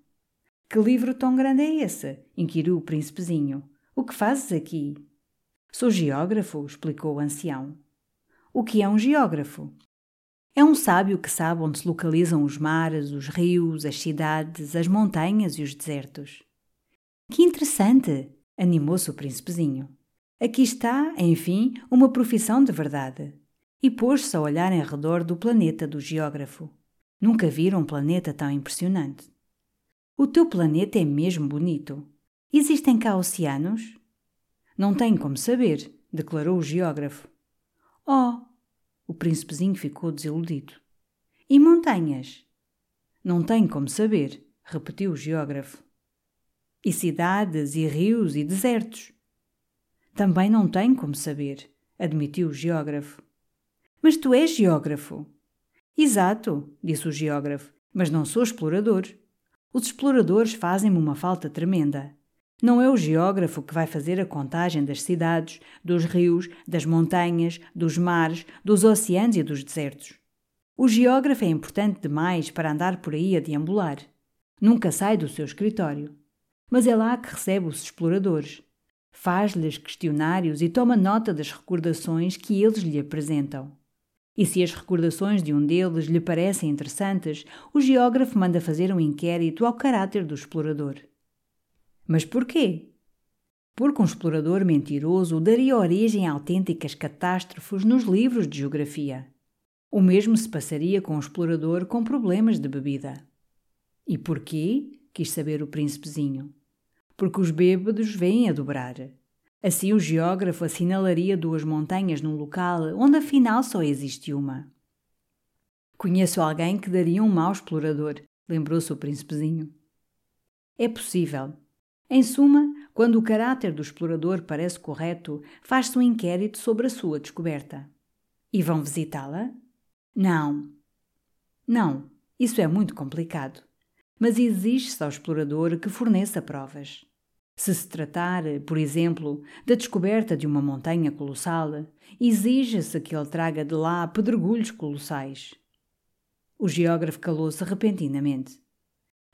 Que livro tão grande é esse? inquiriu o príncipezinho. O que fazes aqui? Sou geógrafo, explicou o ancião. O que é um geógrafo? É um sábio que sabe onde se localizam os mares, os rios, as cidades, as montanhas e os desertos. Que interessante! animou-se o príncipezinho. Aqui está, enfim, uma profissão de verdade. E pôs-se a olhar em redor do planeta do geógrafo. Nunca viram um planeta tão impressionante. O teu planeta é mesmo bonito. Existem cá oceanos? Não tenho como saber, declarou o geógrafo. Oh, O príncipezinho ficou desiludido. E montanhas? Não tenho como saber, repetiu o geógrafo. E cidades, e rios, e desertos? Também não tenho como saber, admitiu o geógrafo. Mas tu és geógrafo. Exato, disse o geógrafo, mas não sou explorador. Os exploradores fazem-me uma falta tremenda. Não é o geógrafo que vai fazer a contagem das cidades, dos rios, das montanhas, dos mares, dos oceanos e dos desertos. O geógrafo é importante demais para andar por aí a deambular. Nunca sai do seu escritório. Mas é lá que recebe os exploradores. Faz-lhes questionários e toma nota das recordações que eles lhe apresentam. E se as recordações de um deles lhe parecem interessantes, o geógrafo manda fazer um inquérito ao caráter do explorador. Mas porquê? Porque um explorador mentiroso daria origem a autênticas catástrofes nos livros de geografia. O mesmo se passaria com um explorador com problemas de bebida. E porquê? quis saber o príncipezinho. Porque os bêbados vêm a dobrar. Assim o geógrafo assinalaria duas montanhas num local onde afinal só existe uma. Conheço alguém que daria um mau explorador, lembrou-se o príncipezinho. É possível. Em suma, quando o caráter do explorador parece correto, faz-se um inquérito sobre a sua descoberta. E vão visitá-la? Não. Não, isso é muito complicado. Mas exige-se ao explorador que forneça provas. Se se tratar, por exemplo, da descoberta de uma montanha colossal, exige-se que ele traga de lá pedregulhos colossais. O geógrafo calou-se repentinamente.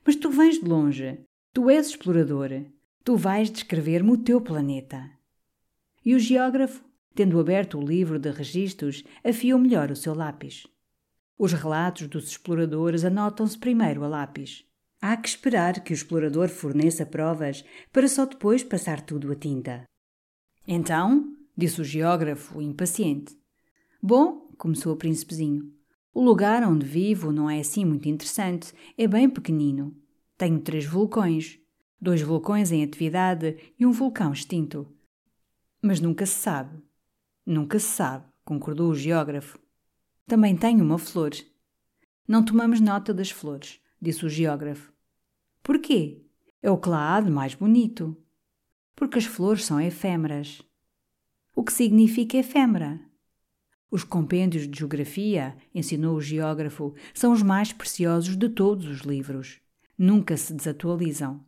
Mas tu vens de longe. Tu és explorador. Tu vais descrever-me o teu planeta. E o geógrafo, tendo aberto o livro de registros, afiou melhor o seu lápis. Os relatos dos exploradores anotam-se primeiro a lápis. Há que esperar que o explorador forneça provas para só depois passar tudo a tinta. Então, disse o geógrafo, impaciente. Bom, começou o príncipezinho. O lugar onde vivo não é assim muito interessante, é bem pequenino. Tenho três vulcões, dois vulcões em atividade e um vulcão extinto. Mas nunca se sabe. Nunca se sabe, concordou o geógrafo. Também tenho uma flor. Não tomamos nota das flores disse o geógrafo. Porquê? É o que lá há de mais bonito. Porque as flores são efêmeras. O que significa efêmera? Os compêndios de geografia, ensinou o geógrafo, são os mais preciosos de todos os livros. Nunca se desatualizam.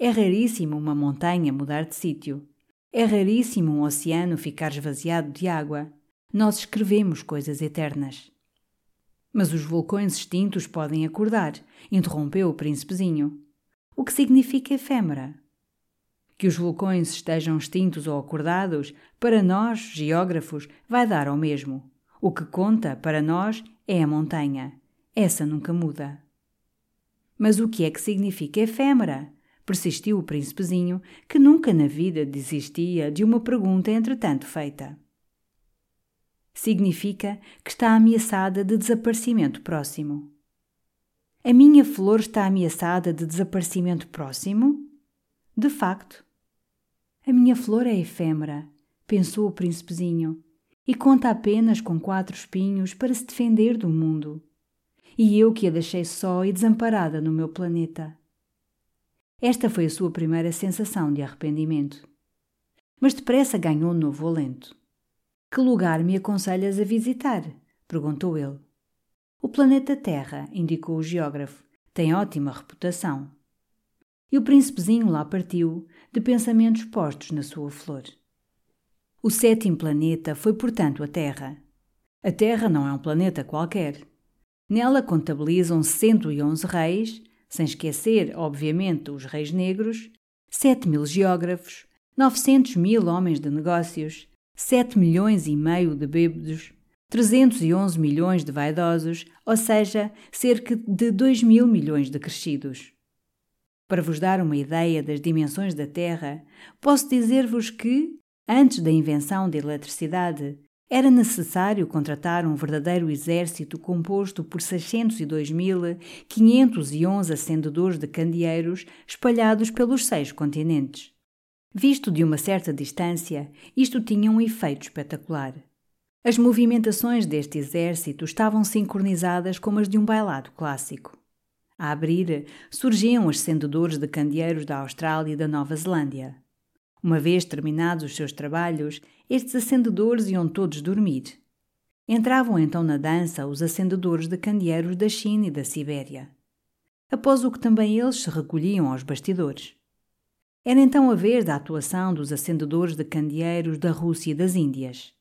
É raríssimo uma montanha mudar de sítio. É raríssimo um oceano ficar esvaziado de água. Nós escrevemos coisas eternas. Mas os vulcões extintos podem acordar, interrompeu o príncipezinho. O que significa efêmera? Que os vulcões estejam extintos ou acordados, para nós, geógrafos, vai dar ao mesmo. O que conta, para nós, é a montanha. Essa nunca muda. Mas o que é que significa efêmera? Persistiu o príncipezinho, que nunca na vida desistia de uma pergunta entretanto feita significa que está ameaçada de desaparecimento próximo. A minha flor está ameaçada de desaparecimento próximo? De facto. A minha flor é efêmera, pensou o príncipezinho, e conta apenas com quatro espinhos para se defender do mundo. E eu que a deixei só e desamparada no meu planeta. Esta foi a sua primeira sensação de arrependimento. Mas depressa ganhou novo alento. Que lugar me aconselhas a visitar? perguntou ele. O planeta Terra, indicou o geógrafo, tem ótima reputação. E o príncipezinho lá partiu, de pensamentos postos na sua flor. O sétimo planeta foi, portanto, a Terra. A Terra não é um planeta qualquer. Nela contabilizam 111 reis, sem esquecer, obviamente, os reis negros, 7 mil geógrafos, 900 mil homens de negócios, 7 milhões e meio de bêbados, 311 milhões de vaidosos, ou seja, cerca de 2 mil milhões de crescidos. Para vos dar uma ideia das dimensões da Terra, posso dizer-vos que, antes da invenção da eletricidade, era necessário contratar um verdadeiro exército composto por 602.511 acendedores de candeeiros espalhados pelos seis continentes. Visto de uma certa distância, isto tinha um efeito espetacular. As movimentações deste exército estavam sincronizadas como as de um bailado clássico. A abrir, surgiam os acendedores de candeeiros da Austrália e da Nova Zelândia. Uma vez terminados os seus trabalhos, estes acendedores iam todos dormir. Entravam então na dança os acendedores de candeeiros da China e da Sibéria. Após o que também eles se recolhiam aos bastidores. Era então a vez da atuação dos acendedores de candeeiros da Rússia e das Índias.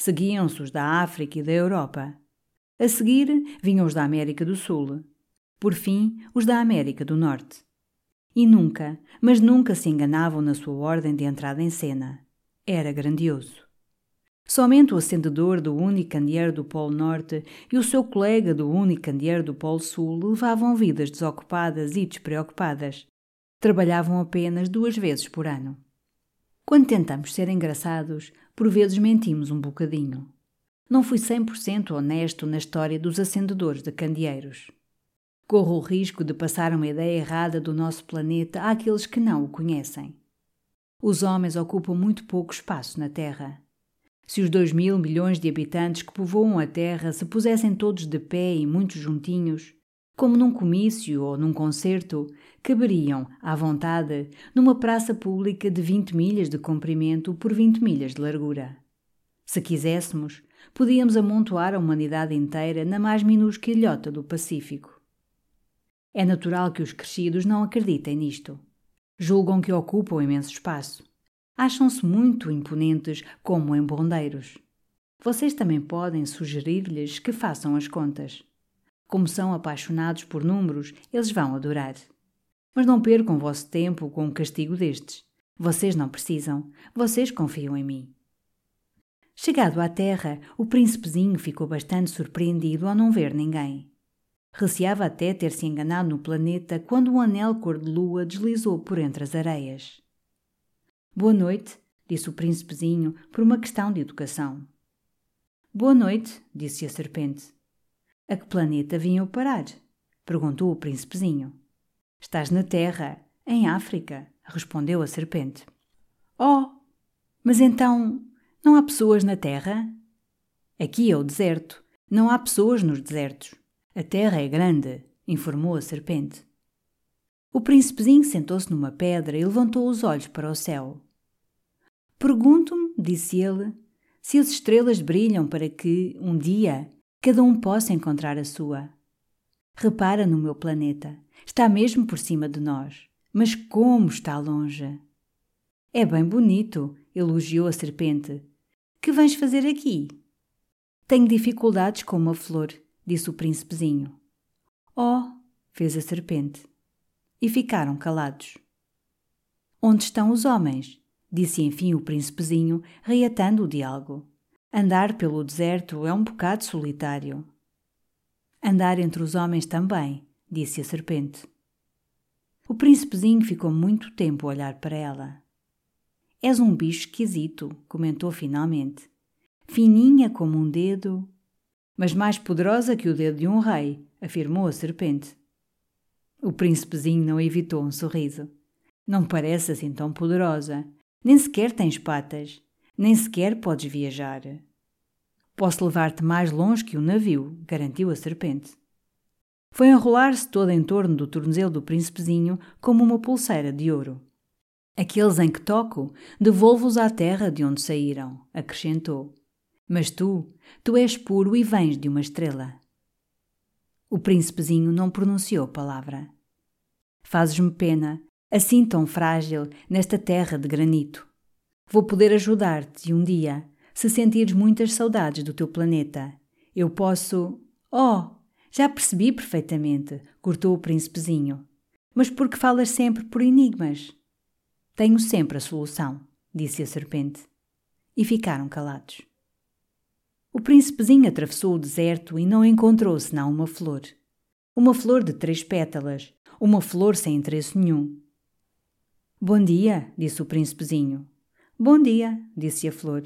Seguiam-se os da África e da Europa. A seguir vinham os da América do Sul. Por fim, os da América do Norte. E nunca, mas nunca se enganavam na sua ordem de entrada em cena. Era grandioso. Somente o acendedor do único candeeiro do Polo Norte e o seu colega do único candeeiro do Polo Sul levavam vidas desocupadas e despreocupadas. Trabalhavam apenas duas vezes por ano. Quando tentamos ser engraçados, por vezes mentimos um bocadinho. Não fui 100% honesto na história dos acendedores de candeeiros. Corro o risco de passar uma ideia errada do nosso planeta àqueles que não o conhecem. Os homens ocupam muito pouco espaço na Terra. Se os dois mil milhões de habitantes que povoam a Terra se pusessem todos de pé e muito juntinhos, como num comício ou num concerto, caberiam, à vontade, numa praça pública de 20 milhas de comprimento por 20 milhas de largura. Se quiséssemos, podíamos amontoar a humanidade inteira na mais minúscula ilhota do Pacífico. É natural que os crescidos não acreditem nisto. Julgam que ocupam imenso espaço. Acham-se muito imponentes como embondeiros. Vocês também podem sugerir-lhes que façam as contas. Como são apaixonados por números, eles vão adorar. Mas não percam vosso tempo com o castigo destes. Vocês não precisam. Vocês confiam em mim. Chegado à terra, o príncipezinho ficou bastante surpreendido ao não ver ninguém. Receava até ter se enganado no planeta quando um anel cor-de-lua deslizou por entre as areias. Boa noite, disse o príncipezinho por uma questão de educação. Boa noite, disse a serpente. A que planeta vinham parar? perguntou o príncipezinho. Estás na Terra, em África, respondeu a serpente. Oh, mas então não há pessoas na Terra? Aqui é o deserto. Não há pessoas nos desertos. A terra é grande, informou a serpente. O príncipezinho sentou-se numa pedra e levantou os olhos para o céu. Pergunto-me, disse ele, se as estrelas brilham para que, um dia, cada um possa encontrar a sua. Repara no meu planeta. Está mesmo por cima de nós. Mas como está longe! É bem bonito, elogiou a serpente. Que vens fazer aqui? Tenho dificuldades com uma flor disse o príncipezinho. Oh! fez a serpente. E ficaram calados. Onde estão os homens? disse enfim o príncipezinho, reatando o diálogo. Andar pelo deserto é um bocado solitário. Andar entre os homens também, disse a serpente. O príncipezinho ficou muito tempo a olhar para ela. És um bicho esquisito, comentou finalmente. Fininha como um dedo, mas mais poderosa que o dedo de um rei, afirmou a serpente. O príncipezinho não evitou um sorriso. Não parece assim tão poderosa. Nem sequer tens patas. Nem sequer podes viajar. Posso levar-te mais longe que um navio, garantiu a serpente. Foi enrolar-se toda em torno do tornozelo do príncipezinho como uma pulseira de ouro. Aqueles em que toco, devolvo-os à terra de onde saíram, acrescentou. Mas tu, tu és puro e vens de uma estrela. O príncipezinho não pronunciou palavra. Fazes-me pena, assim tão frágil, nesta terra de granito. Vou poder ajudar-te um dia, se sentires muitas saudades do teu planeta. Eu posso. Oh! Já percebi perfeitamente, cortou o príncipezinho. Mas por que falas sempre por enigmas? Tenho sempre a solução, disse a serpente. E ficaram calados. O príncipezinho atravessou o deserto e não encontrou senão uma flor. Uma flor de três pétalas, uma flor sem interesse nenhum. Bom dia, disse o príncipezinho. Bom dia, disse a flor.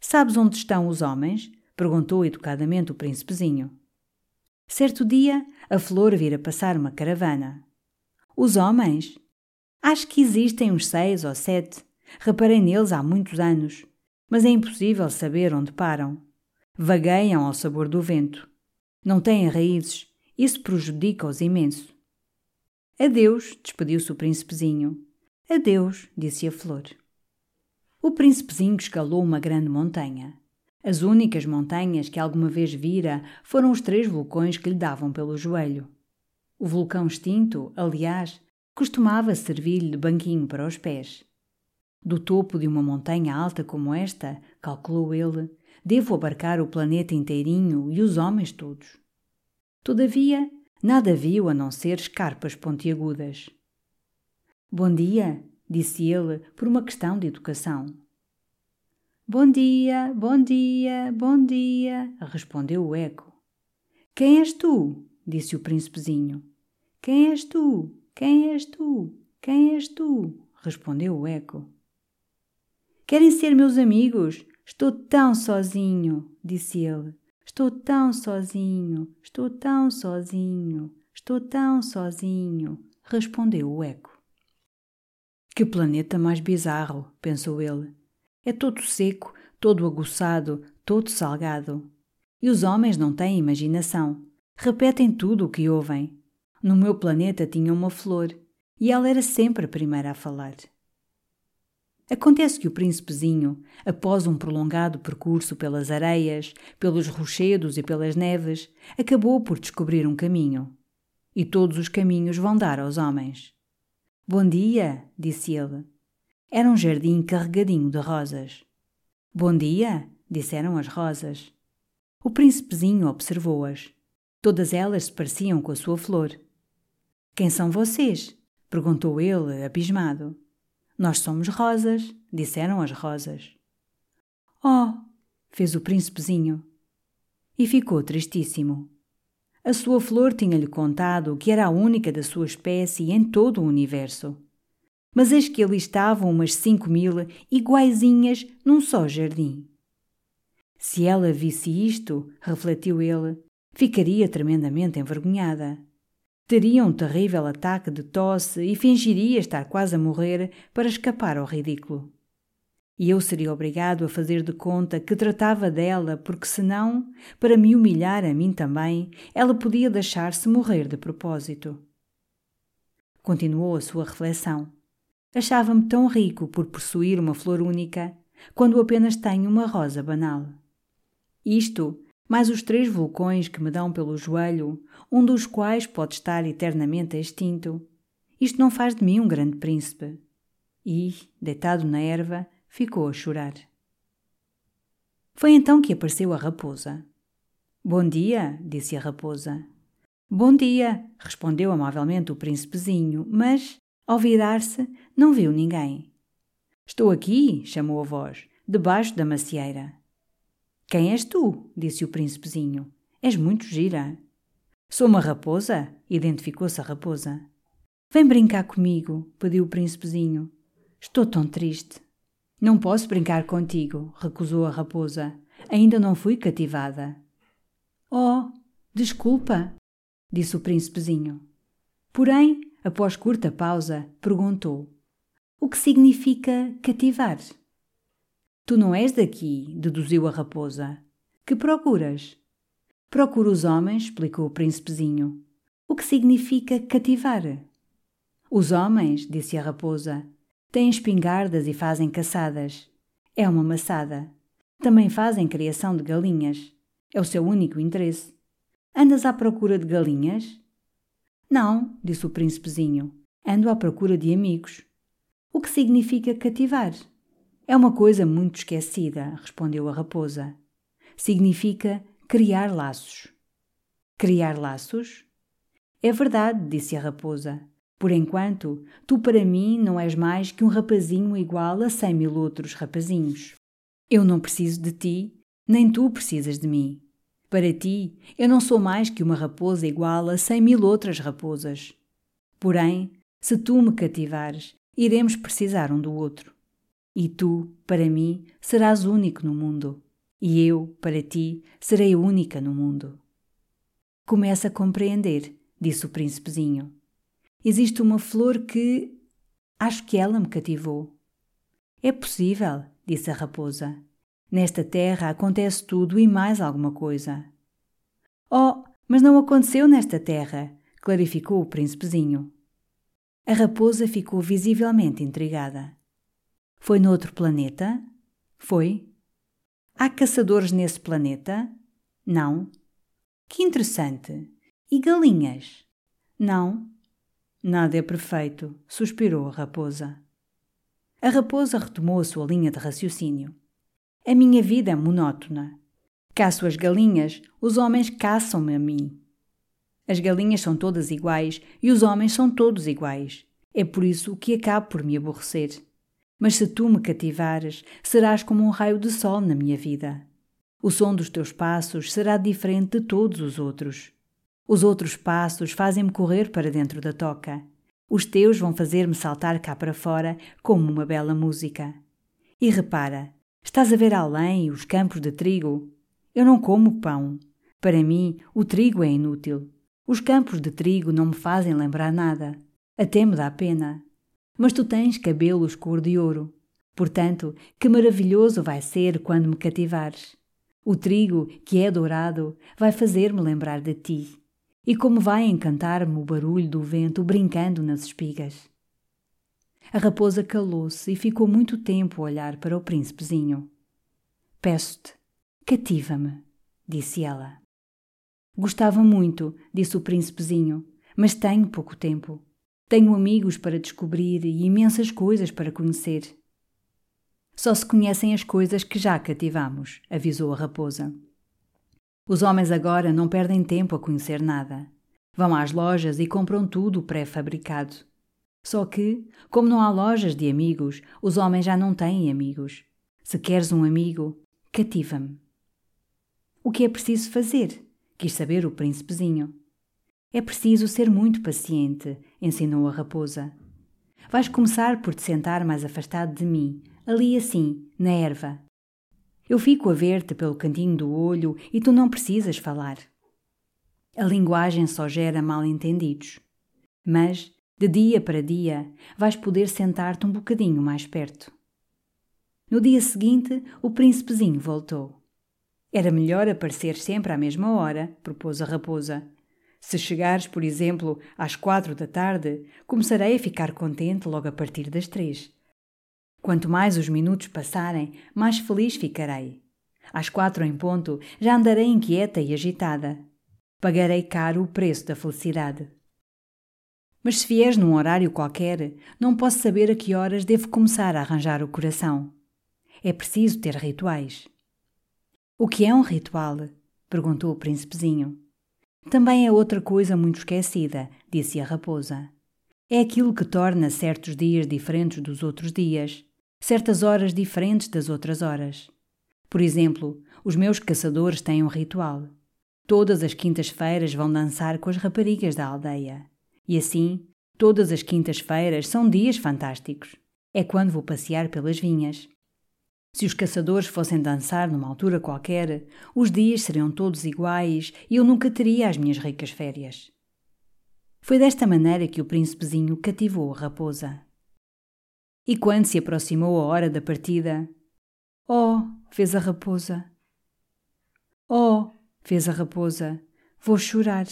Sabes onde estão os homens? perguntou educadamente o príncipezinho. Certo dia, a flor vira passar uma caravana. Os homens? Acho que existem uns seis ou sete. Reparei neles há muitos anos, mas é impossível saber onde param. Vagueiam ao sabor do vento. Não têm raízes. Isso prejudica-os imenso. Adeus, despediu-se o príncipezinho. Adeus, disse a flor. O príncipezinho escalou uma grande montanha. As únicas montanhas que alguma vez vira foram os três vulcões que lhe davam pelo joelho. O vulcão extinto, aliás, costumava servir-lhe de banquinho para os pés. Do topo de uma montanha alta como esta, calculou ele, devo abarcar o planeta inteirinho e os homens todos. Todavia, nada viu a não ser escarpas pontiagudas. Bom dia, disse ele por uma questão de educação. Bom dia, bom dia, bom dia, respondeu o eco. Quem és tu? disse o príncipezinho. Quem és tu? Quem és tu? Quem és tu? respondeu o eco. Querem ser meus amigos? Estou tão sozinho, disse ele. Estou tão sozinho, estou tão sozinho, estou tão sozinho, respondeu o eco. Que planeta mais bizarro, pensou ele. É todo seco, todo aguçado, todo salgado. E os homens não têm imaginação. Repetem tudo o que ouvem. No meu planeta tinha uma flor, e ela era sempre a primeira a falar. Acontece que o príncipezinho, após um prolongado percurso pelas areias, pelos rochedos e pelas neves, acabou por descobrir um caminho. E todos os caminhos vão dar aos homens. Bom dia, disse ele. Era um jardim carregadinho de rosas. Bom dia, disseram as rosas. O príncipezinho observou-as. Todas elas se pareciam com a sua flor. Quem são vocês? perguntou ele, abismado. Nós somos rosas, disseram as rosas. Oh! fez o príncipezinho. E ficou tristíssimo. A sua flor tinha-lhe contado que era a única da sua espécie em todo o universo. Mas eis que ali estavam umas cinco mil iguaizinhas num só jardim. Se ela visse isto, refletiu ele, ficaria tremendamente envergonhada. Teria um terrível ataque de tosse e fingiria estar quase a morrer para escapar ao ridículo. E eu seria obrigado a fazer de conta que tratava dela, porque senão, para me humilhar a mim também, ela podia deixar-se morrer de propósito. Continuou a sua reflexão. Achava-me tão rico por possuir uma flor única, quando apenas tenho uma rosa banal. Isto mais os três vulcões que me dão pelo joelho, um dos quais pode estar eternamente extinto. Isto não faz de mim um grande príncipe. E, deitado na erva, ficou a chorar. Foi então que apareceu a raposa. Bom dia, disse a raposa. Bom dia, respondeu amavelmente o príncipezinho, mas, ao virar-se, não viu ninguém. Estou aqui, chamou a voz, debaixo da macieira. Quem és tu? disse o príncipezinho. És muito gira. Sou uma raposa, identificou-se a raposa. Vem brincar comigo, pediu o príncipezinho. Estou tão triste. Não posso brincar contigo, recusou a raposa. Ainda não fui cativada. Oh, desculpa, disse o príncipezinho. Porém, após curta pausa, perguntou: O que significa cativar? Tu não és daqui, deduziu a raposa. Que procuras? Procuro os homens, explicou o príncipezinho. O que significa cativar? Os homens, disse a raposa, têm espingardas e fazem caçadas. É uma maçada. Também fazem criação de galinhas. É o seu único interesse. Andas à procura de galinhas? Não, disse o príncipezinho. Ando à procura de amigos. O que significa cativar? É uma coisa muito esquecida, respondeu a raposa. Significa criar laços. Criar laços? É verdade, disse a raposa. Por enquanto, tu para mim não és mais que um rapazinho igual a cem mil outros rapazinhos. Eu não preciso de ti, nem tu precisas de mim. Para ti, eu não sou mais que uma raposa igual a cem mil outras raposas. Porém, se tu me cativares, iremos precisar um do outro. E tu, para mim, serás único no mundo, e eu, para ti, serei única no mundo. Começa a compreender, disse o príncipezinho. Existe uma flor que. Acho que ela me cativou. É possível, disse a raposa. Nesta terra acontece tudo e mais alguma coisa. Oh, mas não aconteceu nesta terra, clarificou o príncipezinho. A raposa ficou visivelmente intrigada. Foi noutro planeta? Foi. Há caçadores nesse planeta? Não. Que interessante. E galinhas? Não. Nada é perfeito, suspirou a raposa. A raposa retomou a sua linha de raciocínio. A minha vida é monótona. Caço as galinhas, os homens caçam-me a mim. As galinhas são todas iguais e os homens são todos iguais. É por isso que acabo por me aborrecer. Mas se tu me cativares, serás como um raio de sol na minha vida. O som dos teus passos será diferente de todos os outros. Os outros passos fazem-me correr para dentro da toca. Os teus vão fazer-me saltar cá para fora como uma bela música. E repara, estás a ver além os campos de trigo? Eu não como pão. Para mim, o trigo é inútil. Os campos de trigo não me fazem lembrar nada. Até me dá pena. Mas tu tens cabelos cor de ouro. Portanto, que maravilhoso vai ser quando me cativares. O trigo, que é dourado, vai fazer-me lembrar de ti. E como vai encantar-me o barulho do vento brincando nas espigas. A raposa calou-se e ficou muito tempo a olhar para o príncipezinho. Peço-te, cativa-me, disse ela. Gostava muito, disse o príncipezinho, mas tenho pouco tempo. Tenho amigos para descobrir e imensas coisas para conhecer. Só se conhecem as coisas que já cativamos, avisou a raposa. Os homens agora não perdem tempo a conhecer nada. Vão às lojas e compram tudo pré-fabricado. Só que, como não há lojas de amigos, os homens já não têm amigos. Se queres um amigo, cativa-me. O que é preciso fazer? Quis saber o príncipezinho. É preciso ser muito paciente, ensinou a raposa. Vais começar por te sentar mais afastado de mim, ali assim, na erva. Eu fico a ver-te pelo cantinho do olho e tu não precisas falar. A linguagem só gera mal-entendidos. Mas, de dia para dia, vais poder sentar-te um bocadinho mais perto. No dia seguinte, o príncipezinho voltou. Era melhor aparecer sempre à mesma hora, propôs a raposa. Se chegares, por exemplo, às quatro da tarde, começarei a ficar contente logo a partir das três. Quanto mais os minutos passarem, mais feliz ficarei. Às quatro em ponto, já andarei inquieta e agitada. Pagarei caro o preço da felicidade. Mas se vieres num horário qualquer, não posso saber a que horas devo começar a arranjar o coração. É preciso ter rituais. O que é um ritual? perguntou o príncipezinho. Também é outra coisa muito esquecida, disse a raposa. É aquilo que torna certos dias diferentes dos outros dias, certas horas diferentes das outras horas. Por exemplo, os meus caçadores têm um ritual. Todas as quintas-feiras vão dançar com as raparigas da aldeia. E assim, todas as quintas-feiras são dias fantásticos. É quando vou passear pelas vinhas. Se os caçadores fossem dançar numa altura qualquer, os dias seriam todos iguais e eu nunca teria as minhas ricas férias. Foi desta maneira que o príncipezinho cativou a raposa. E quando se aproximou a hora da partida, Oh, fez a raposa. Oh, fez a raposa, vou chorar.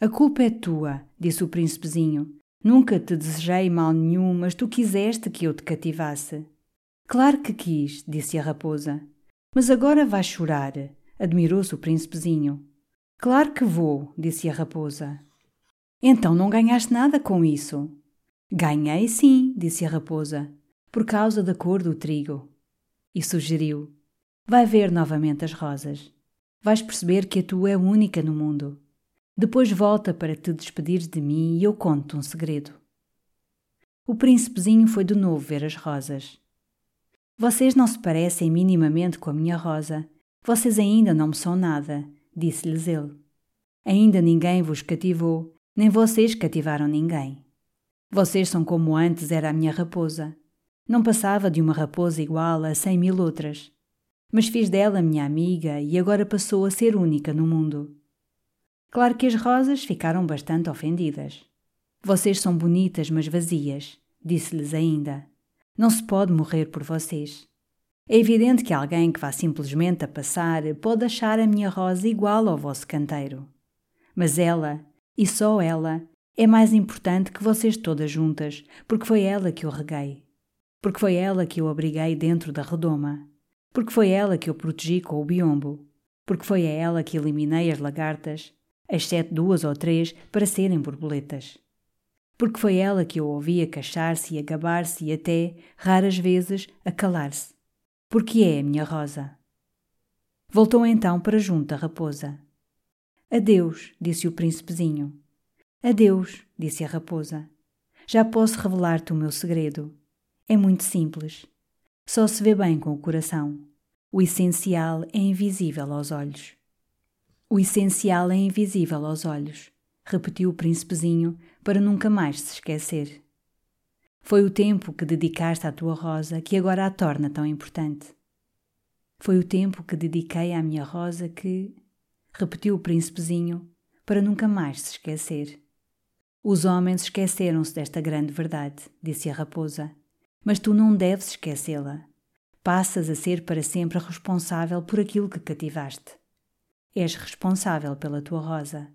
A culpa é tua, disse o príncipezinho. Nunca te desejei mal nenhum, mas tu quiseste que eu te cativasse. Claro que quis, disse a raposa. Mas agora vais chorar, admirou-se o príncipezinho. Claro que vou, disse a raposa. Então não ganhaste nada com isso. Ganhei sim, disse a raposa, por causa da cor do trigo. E sugeriu: Vai ver novamente as rosas. Vais perceber que a tua é única no mundo. Depois volta para te despedir de mim e eu conto um segredo. O príncipezinho foi de novo ver as rosas. Vocês não se parecem minimamente com a minha rosa. Vocês ainda não me são nada, disse-lhes ele. Ainda ninguém vos cativou, nem vocês cativaram ninguém. Vocês são como antes era a minha raposa. Não passava de uma raposa igual a cem mil outras. Mas fiz dela minha amiga e agora passou a ser única no mundo. Claro que as rosas ficaram bastante ofendidas. Vocês são bonitas, mas vazias, disse-lhes ainda. Não se pode morrer por vocês. É evidente que alguém que vá simplesmente a passar pode achar a minha rosa igual ao vosso canteiro. Mas ela, e só ela, é mais importante que vocês todas juntas, porque foi ela que eu reguei. Porque foi ela que eu abriguei dentro da redoma. Porque foi ela que eu protegi com o biombo. Porque foi a ela que eliminei as lagartas, exceto duas ou três para serem borboletas. Porque foi ela que eu ouvia queixar-se e a gabar-se e até, raras vezes, a calar-se porque é a minha rosa. Voltou então para junto da raposa. Adeus, disse o príncipezinho. Adeus, disse a raposa. Já posso revelar-te o meu segredo. É muito simples. Só se vê bem com o coração. O essencial é invisível aos olhos. O essencial é invisível aos olhos, repetiu o príncipezinho para nunca mais se esquecer. Foi o tempo que dedicaste à tua rosa que agora a torna tão importante. Foi o tempo que dediquei à minha rosa que, repetiu o príncipezinho, para nunca mais se esquecer. Os homens esqueceram-se desta grande verdade, disse a raposa, mas tu não deves esquecê-la. Passas a ser para sempre responsável por aquilo que cativaste. És responsável pela tua rosa.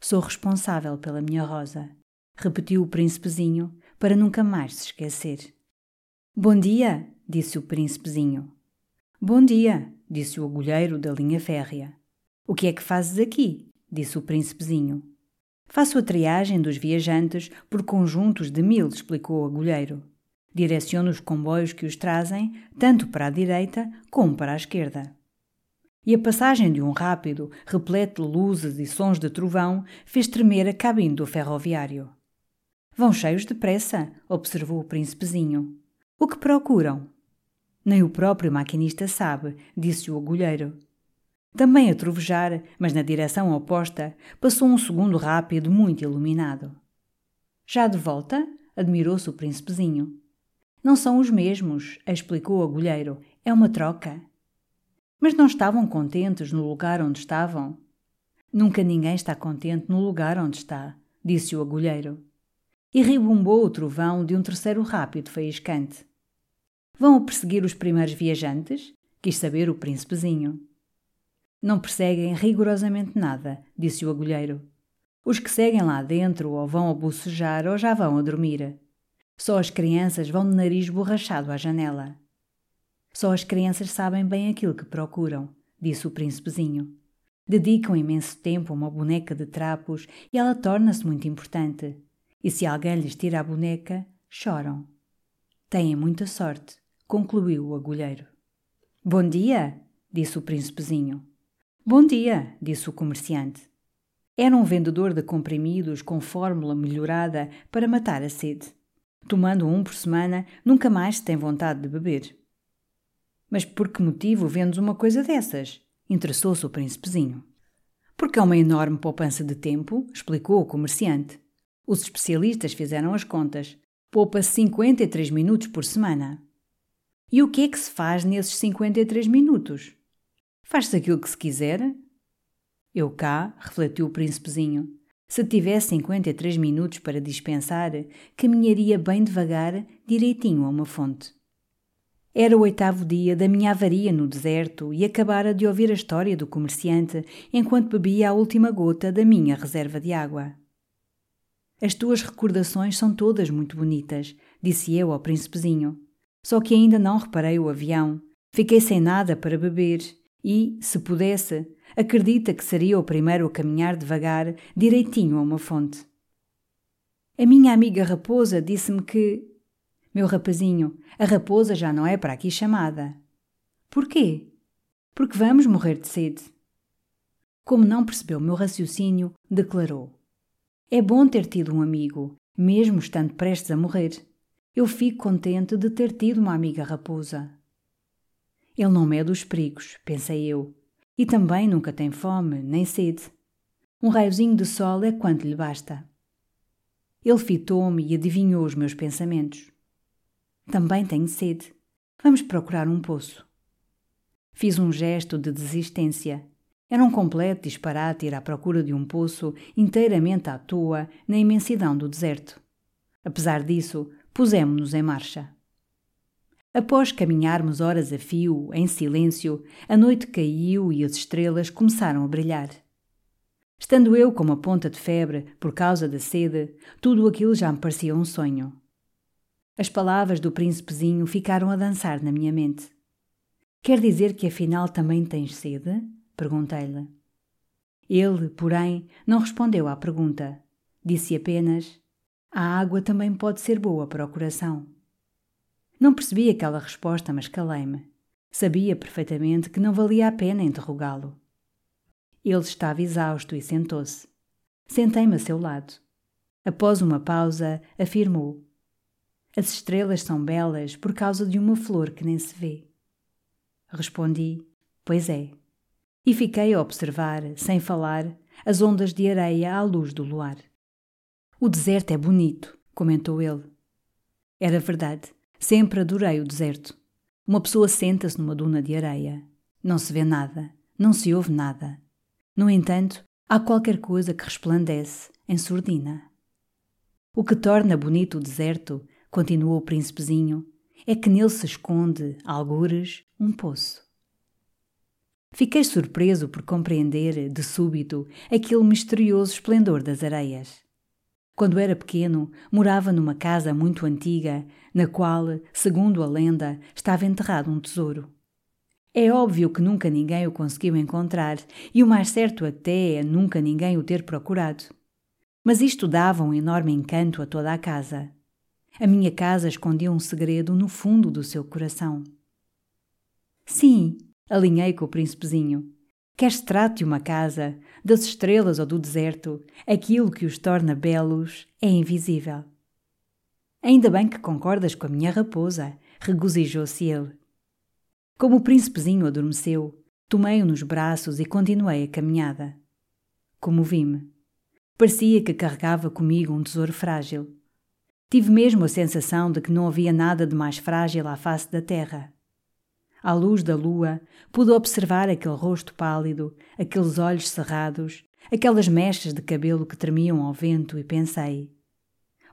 Sou responsável pela minha rosa, repetiu o príncipezinho, para nunca mais se esquecer. Bom dia, disse o príncipezinho. Bom dia, disse o agulheiro da linha férrea. O que é que fazes aqui? disse o príncipezinho. Faço a triagem dos viajantes por conjuntos de mil, explicou o agulheiro. Direciono os comboios que os trazem, tanto para a direita como para a esquerda. E a passagem de um rápido, repleto de luzes e sons de trovão, fez tremer a cabine do ferroviário. Vão cheios de pressa, observou o príncipezinho. O que procuram? Nem o próprio maquinista sabe, disse o agulheiro. Também a trovejar, mas na direção oposta, passou um segundo rápido muito iluminado. Já de volta? admirou-se o príncipezinho. Não são os mesmos, explicou o agulheiro. É uma troca. Mas não estavam contentes no lugar onde estavam? Nunca ninguém está contente no lugar onde está, disse o agulheiro e ribumbou o trovão de um terceiro rápido faiscante. Vão perseguir os primeiros viajantes? Quis saber o príncipezinho. Não perseguem rigorosamente nada, disse o agulheiro. Os que seguem lá dentro ou vão a bocejar ou já vão a dormir. Só as crianças vão de nariz borrachado à janela. Só as crianças sabem bem aquilo que procuram, disse o príncipezinho. Dedicam imenso tempo a uma boneca de trapos e ela torna-se muito importante e se alguém lhes tira a boneca, choram. Têm muita sorte, concluiu o agulheiro. Bom dia, disse o príncipezinho. Bom dia, disse o comerciante. Era um vendedor de comprimidos com fórmula melhorada para matar a sede. Tomando um por semana, nunca mais tem vontade de beber. Mas por que motivo vendes uma coisa dessas? Interessou-se o príncipezinho. Porque é uma enorme poupança de tempo, explicou o comerciante. Os especialistas fizeram as contas. Poupa 53 minutos por semana. E o que é que se faz nesses 53 minutos? Faz-se aquilo que se quiser? Eu cá, refletiu o príncipezinho, se tivesse 53 minutos para dispensar, caminharia bem devagar, direitinho a uma fonte. Era o oitavo dia da minha avaria no deserto e acabara de ouvir a história do comerciante enquanto bebia a última gota da minha reserva de água. As tuas recordações são todas muito bonitas, disse eu ao príncipezinho. Só que ainda não reparei o avião. Fiquei sem nada para beber e, se pudesse, acredita que seria o primeiro a caminhar devagar, direitinho a uma fonte. A minha amiga raposa disse-me que. Meu rapazinho, a raposa já não é para aqui chamada. Porquê? Porque vamos morrer de sede. Como não percebeu meu raciocínio, declarou: é bom ter tido um amigo, mesmo estando prestes a morrer. Eu fico contente de ter tido uma amiga raposa. Ele não mede os perigos, pensei eu, e também nunca tem fome nem sede. Um raiozinho de sol é quanto lhe basta. Ele fitou-me e adivinhou os meus pensamentos. Também tenho sede. Vamos procurar um poço. Fiz um gesto de desistência era um completo disparate ir à procura de um poço inteiramente à toa na imensidão do deserto. Apesar disso, pusemo-nos em marcha. Após caminharmos horas a fio, em silêncio, a noite caiu e as estrelas começaram a brilhar. Estando eu com uma ponta de febre por causa da sede, tudo aquilo já me parecia um sonho. As palavras do príncipezinho ficaram a dançar na minha mente. Quer dizer que afinal também tens sede? Perguntei-lhe. Ele, porém, não respondeu à pergunta. Disse apenas: A água também pode ser boa para o coração. Não percebi aquela resposta, mas calei-me. Sabia perfeitamente que não valia a pena interrogá-lo. Ele estava exausto e sentou-se. Sentei-me a seu lado. Após uma pausa, afirmou: As estrelas são belas por causa de uma flor que nem se vê. Respondi: Pois é. E fiquei a observar, sem falar, as ondas de areia à luz do luar. O deserto é bonito, comentou ele. Era verdade. Sempre adorei o deserto. Uma pessoa senta-se numa duna de areia. Não se vê nada, não se ouve nada. No entanto, há qualquer coisa que resplandece em surdina. O que torna bonito o deserto, continuou o príncipezinho, é que nele se esconde, algures, um poço. Fiquei surpreso por compreender, de súbito, aquele misterioso esplendor das areias. Quando era pequeno, morava numa casa muito antiga, na qual, segundo a lenda, estava enterrado um tesouro. É óbvio que nunca ninguém o conseguiu encontrar, e o mais certo até é nunca ninguém o ter procurado. Mas isto dava um enorme encanto a toda a casa. A minha casa escondia um segredo no fundo do seu coração. Sim, alinhei com o príncipezinho. Quer se trate uma casa, das estrelas ou do deserto, aquilo que os torna belos é invisível. Ainda bem que concordas com a minha raposa, regozijou-se ele. Como o príncipezinho adormeceu, tomei-o nos braços e continuei a caminhada. Comovi-me. Parecia que carregava comigo um tesouro frágil. Tive mesmo a sensação de que não havia nada de mais frágil à face da terra. À luz da lua, pude observar aquele rosto pálido, aqueles olhos cerrados, aquelas mechas de cabelo que tremiam ao vento e pensei: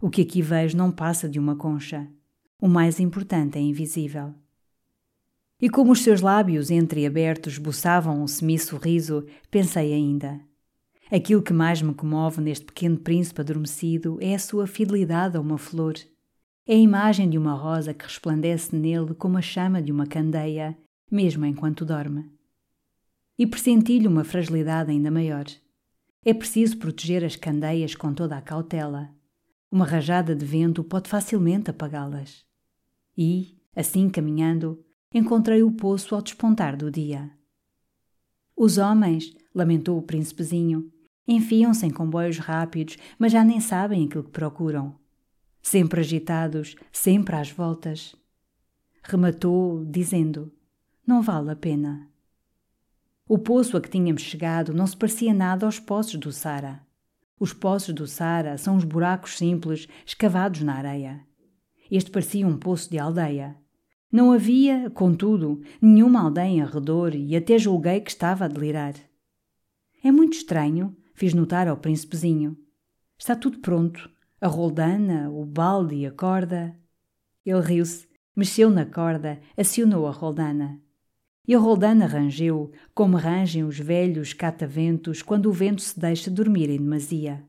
o que aqui vejo não passa de uma concha. O mais importante é invisível. E como os seus lábios entreabertos esboçavam um semi-sorriso, pensei ainda: aquilo que mais me comove neste pequeno príncipe adormecido é a sua fidelidade a uma flor é a imagem de uma rosa que resplandece nele como a chama de uma candeia, mesmo enquanto dorme. E pressenti-lhe uma fragilidade ainda maior. É preciso proteger as candeias com toda a cautela. Uma rajada de vento pode facilmente apagá-las. E, assim caminhando, encontrei o poço ao despontar do dia. Os homens, lamentou o príncipezinho, enfiam-se em comboios rápidos, mas já nem sabem aquilo que procuram sempre agitados, sempre às voltas. Rematou, dizendo: Não vale a pena. O poço a que tínhamos chegado não se parecia nada aos poços do Sara. Os poços do Sara são os buracos simples escavados na areia. Este parecia um poço de aldeia. Não havia, contudo, nenhuma aldeia em redor e até julguei que estava a delirar. É muito estranho, fiz notar ao príncipezinho. Está tudo pronto, a roldana, o balde e a corda. Ele riu-se, mexeu na corda, acionou a roldana. E a roldana rangeu, como rangem os velhos cataventos quando o vento se deixa dormir em demasia.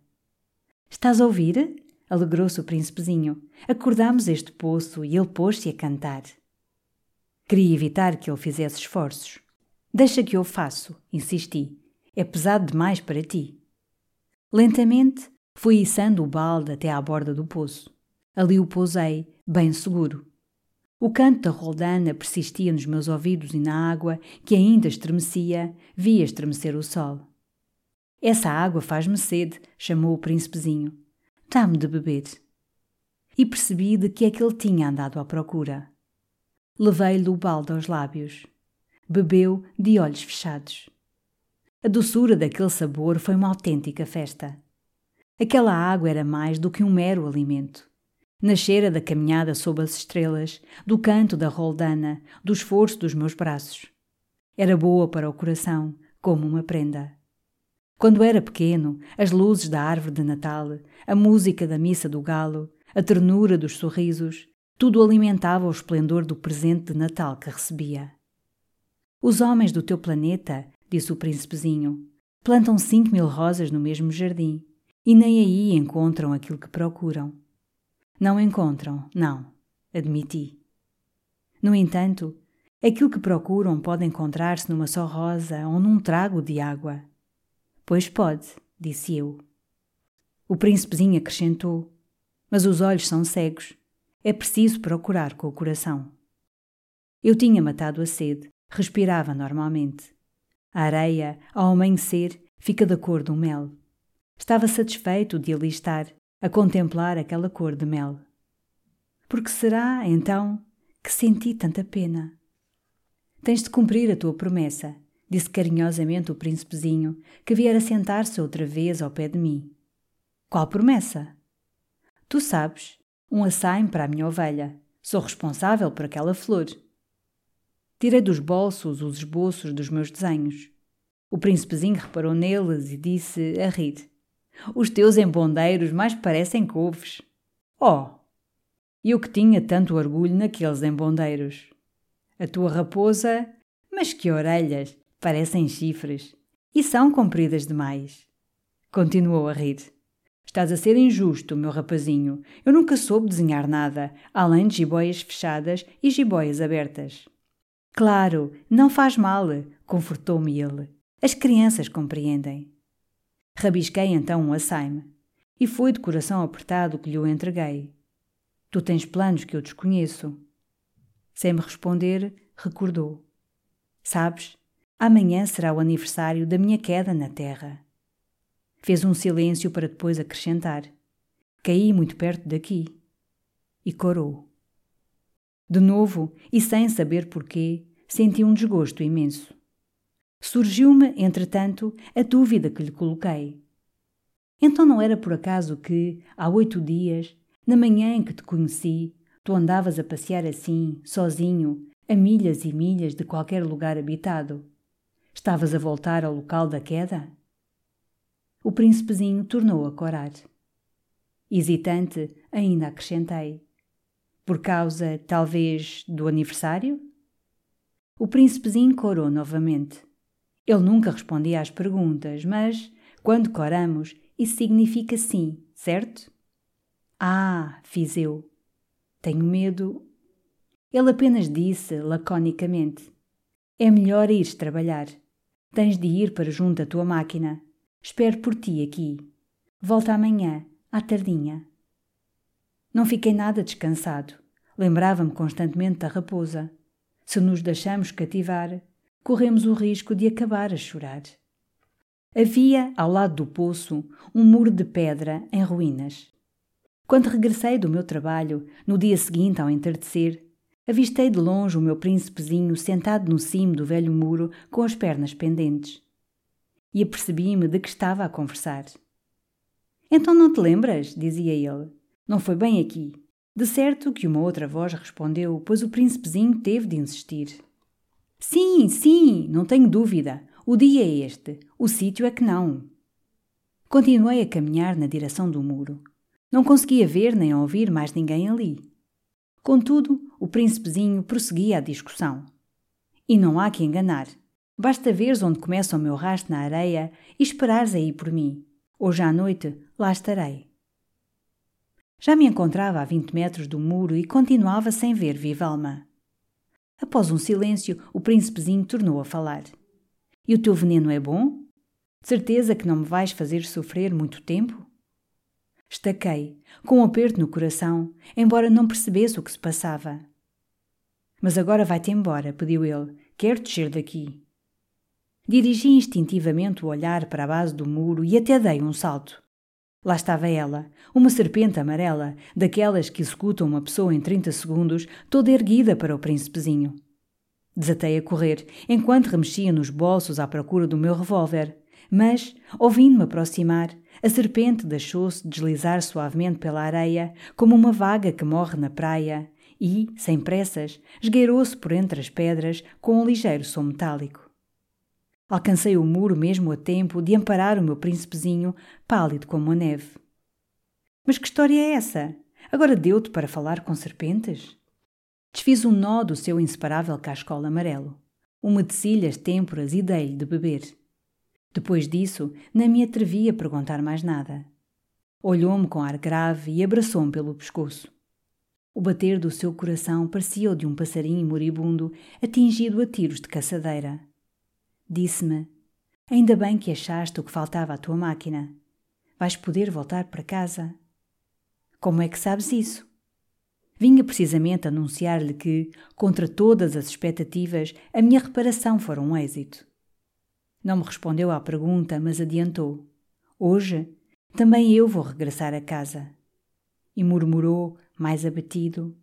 Estás a ouvir? Alegrou-se o príncipezinho. Acordámos este poço e ele pôs-se a cantar. Queria evitar que ele fizesse esforços. Deixa que eu faço, insisti. É pesado demais para ti. Lentamente, Fui içando o balde até à borda do poço. Ali o pousei, bem seguro. O canto da roldana persistia nos meus ouvidos e na água, que ainda estremecia, via estremecer o sol. Essa água faz-me sede, chamou o príncipezinho. Dá-me de beber. E percebi de que é que ele tinha andado à procura. Levei-lhe o balde aos lábios. Bebeu de olhos fechados. A doçura daquele sabor foi uma autêntica festa. Aquela água era mais do que um mero alimento. Nascera da caminhada sob as estrelas, do canto da roldana, do esforço dos meus braços. Era boa para o coração, como uma prenda. Quando era pequeno, as luzes da árvore de Natal, a música da missa do galo, a ternura dos sorrisos, Tudo alimentava o esplendor do presente de Natal que recebia. Os homens do teu planeta, disse o príncipezinho, plantam cinco mil rosas no mesmo jardim e nem aí encontram aquilo que procuram. Não encontram, não, admiti. No entanto, aquilo que procuram pode encontrar-se numa só rosa ou num trago de água. Pois pode, disse eu. O príncipezinho acrescentou: Mas os olhos são cegos. É preciso procurar com o coração. Eu tinha matado a sede, respirava normalmente. A areia, ao amanhecer, fica da cor do mel. Estava satisfeito de ali estar, a contemplar aquela cor de mel. Porque será, então, que senti tanta pena? Tens de cumprir a tua promessa, disse carinhosamente o príncipezinho, que viera sentar-se outra vez ao pé de mim. Qual promessa? Tu sabes, um açaime para a minha ovelha. Sou responsável por aquela flor. Tirei dos bolsos os esboços dos meus desenhos. O príncipezinho reparou neles e disse, a rir: Os teus embondeiros mais parecem couves. Oh! Eu que tinha tanto orgulho naqueles embondeiros. A tua raposa, mas que orelhas! Parecem chifres. E são compridas demais. Continuou a rir. Estás a ser injusto, meu rapazinho. Eu nunca soube desenhar nada, além de jiboias fechadas e jiboias abertas. Claro, não faz mal, confortou-me ele. As crianças compreendem. Rabisquei então um açaime, e foi de coração apertado que lhe o entreguei. Tu tens planos que eu desconheço. Sem me responder, recordou. Sabes, amanhã será o aniversário da minha queda na terra. Fez um silêncio para depois acrescentar. Caí muito perto daqui. E corou. De novo, e sem saber porquê, senti um desgosto imenso. Surgiu-me, entretanto, a dúvida que lhe coloquei. Então não era por acaso que, há oito dias, na manhã em que te conheci, tu andavas a passear assim, sozinho, a milhas e milhas de qualquer lugar habitado? Estavas a voltar ao local da queda? O príncipezinho tornou a corar. Hesitante, ainda acrescentei. Por causa, talvez, do aniversário? O príncipezinho corou novamente. Ele nunca respondia às perguntas, mas, quando coramos, isso significa sim, certo? Ah, fiz eu. Tenho medo. Ele apenas disse, laconicamente: É melhor ires trabalhar. Tens de ir para junto à tua máquina. Espero por ti aqui. Volta amanhã, à tardinha. Não fiquei nada descansado. Lembrava-me constantemente da raposa. Se nos deixamos cativar, corremos o risco de acabar a chorar. Havia, ao lado do poço, um muro de pedra em ruínas. Quando regressei do meu trabalho, no dia seguinte ao entardecer, avistei de longe o meu príncipezinho sentado no cimo do velho muro com as pernas pendentes. E apercebi-me de que estava a conversar. Então não te lembras? dizia ele. Não foi bem aqui. De certo que uma outra voz respondeu, pois o príncipezinho teve de insistir. Sim, sim, não tenho dúvida. O dia é este, o sítio é que não. Continuei a caminhar na direção do muro. Não conseguia ver nem ouvir mais ninguém ali. Contudo, o príncipezinho prosseguia a discussão. E não há que enganar. Basta veres onde começa o meu rastro na areia e esperares aí por mim. Hoje à noite lá estarei. Já me encontrava a vinte metros do muro e continuava sem ver viva alma. Após um silêncio, o príncipezinho tornou a falar. E o teu veneno é bom? De certeza que não me vais fazer sofrer muito tempo? Estaquei, com um aperto no coração, embora não percebesse o que se passava. Mas agora vai-te embora, pediu ele. Quero descer daqui. Dirigi instintivamente o olhar para a base do muro e até dei um salto. Lá estava ela, uma serpente amarela, daquelas que executam uma pessoa em 30 segundos, toda erguida para o príncipezinho. Desatei a correr, enquanto remexia nos bolsos à procura do meu revólver. Mas, ouvindo-me aproximar, a serpente deixou-se deslizar suavemente pela areia, como uma vaga que morre na praia, e, sem pressas, esgueirou-se por entre as pedras com um ligeiro som metálico. Alcancei o muro mesmo a tempo de amparar o meu príncipezinho, pálido como a neve. Mas que história é essa? Agora deu-te para falar com serpentes? Desfiz um nó do seu inseparável cascola amarelo, umedeci-lhe as têmporas e dei-lhe de beber. Depois disso, nem me atrevi a perguntar mais nada. Olhou-me com ar grave e abraçou-me pelo pescoço. O bater do seu coração parecia o de um passarinho moribundo atingido a tiros de caçadeira. Disse-me: Ainda bem que achaste o que faltava à tua máquina. Vais poder voltar para casa. Como é que sabes isso? Vinha precisamente anunciar-lhe que, contra todas as expectativas, a minha reparação fora um êxito. Não me respondeu à pergunta, mas adiantou: Hoje também eu vou regressar a casa. E murmurou, mais abatido: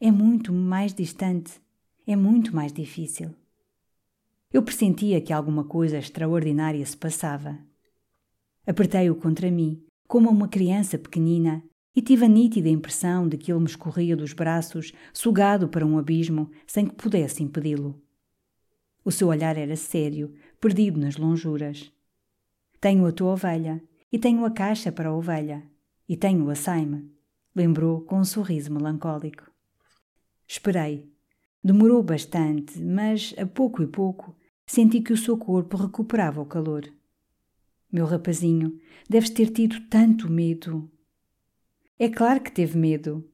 É muito mais distante, é muito mais difícil. Eu pressentia que alguma coisa extraordinária se passava. Apertei-o contra mim, como uma criança pequenina, e tive a nítida impressão de que ele me escorria dos braços, sugado para um abismo, sem que pudesse impedi-lo. O seu olhar era sério, perdido nas lonjuras. Tenho a tua ovelha, e tenho a caixa para a ovelha, e tenho a saime, lembrou com um sorriso melancólico. Esperei. Demorou bastante, mas a pouco e pouco senti que o seu corpo recuperava o calor. Meu rapazinho, deves ter tido tanto medo. É claro que teve medo,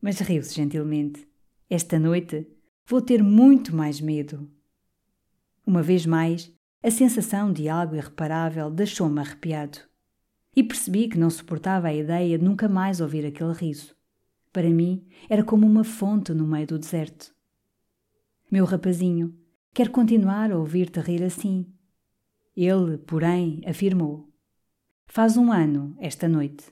mas riu-se gentilmente. Esta noite vou ter muito mais medo. Uma vez mais, a sensação de algo irreparável deixou-me arrepiado e percebi que não suportava a ideia de nunca mais ouvir aquele riso. Para mim, era como uma fonte no meio do deserto. Meu rapazinho, quer continuar a ouvir-te rir assim. Ele, porém, afirmou: Faz um ano, esta noite.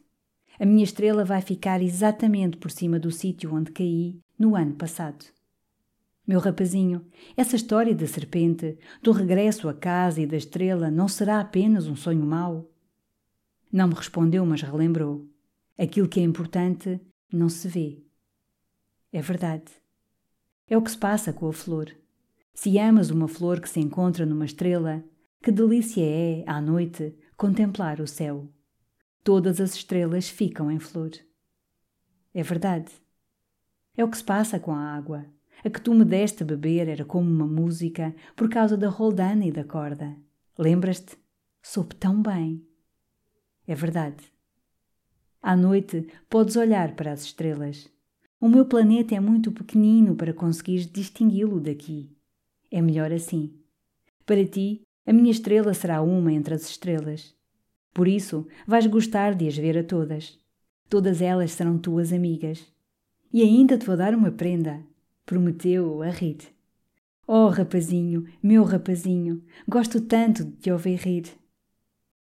A minha estrela vai ficar exatamente por cima do sítio onde caí no ano passado. Meu rapazinho, essa história da serpente, do regresso à casa e da estrela não será apenas um sonho mau? Não me respondeu, mas relembrou. Aquilo que é importante não se vê. É verdade. É o que se passa com a flor. Se amas uma flor que se encontra numa estrela, que delícia é, à noite, contemplar o céu. Todas as estrelas ficam em flor. É verdade. É o que se passa com a água. A que tu me deste a beber era como uma música por causa da roldana e da corda. Lembras-te? Soube tão bem. É verdade. À noite podes olhar para as estrelas. O meu planeta é muito pequenino para conseguires distingui-lo daqui. É melhor assim. Para ti, a minha estrela será uma entre as estrelas. Por isso, vais gostar de as ver a todas. Todas elas serão tuas amigas. E ainda te vou dar uma prenda. Prometeu a rir. Oh, rapazinho, meu rapazinho, gosto tanto de te ouvir rir.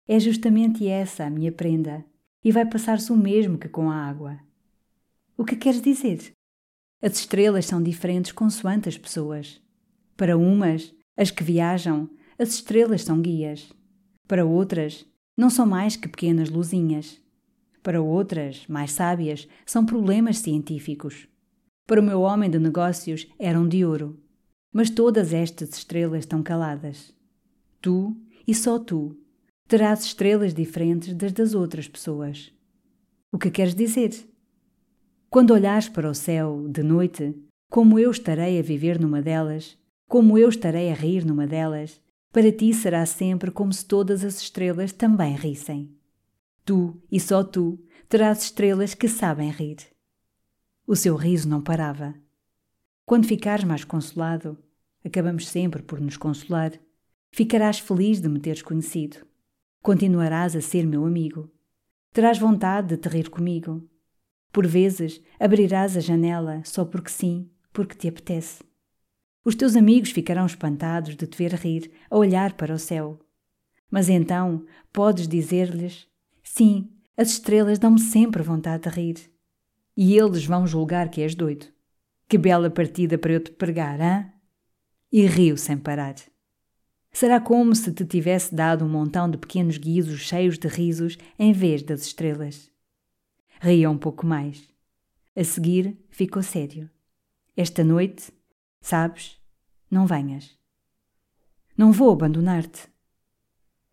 É justamente essa a minha prenda, e vai passar-se o mesmo que com a água. O que queres dizer? As estrelas são diferentes consoante as pessoas. Para umas, as que viajam, as estrelas são guias. Para outras, não são mais que pequenas luzinhas. Para outras, mais sábias, são problemas científicos. Para o meu homem de negócios, eram de ouro. Mas todas estas estrelas estão caladas. Tu, e só tu, terás estrelas diferentes das das outras pessoas. O que queres dizer? Quando olhares para o céu de noite, como eu estarei a viver numa delas, como eu estarei a rir numa delas, para ti será sempre como se todas as estrelas também rissem. Tu, e só tu, terás estrelas que sabem rir. O seu riso não parava. Quando ficares mais consolado, acabamos sempre por nos consolar, ficarás feliz de me teres conhecido. Continuarás a ser meu amigo. Terás vontade de te rir comigo. Por vezes abrirás a janela só porque sim, porque te apetece. Os teus amigos ficarão espantados de te ver rir a olhar para o céu. Mas então podes dizer-lhes: Sim, as estrelas dão-me sempre vontade de rir. E eles vão julgar que és doido. Que bela partida para eu te pregar, hã? E riu sem parar. Será como se te tivesse dado um montão de pequenos guizos cheios de risos em vez das estrelas. Ria um pouco mais. A seguir, ficou sério. Esta noite, sabes, não venhas. Não vou abandonar-te.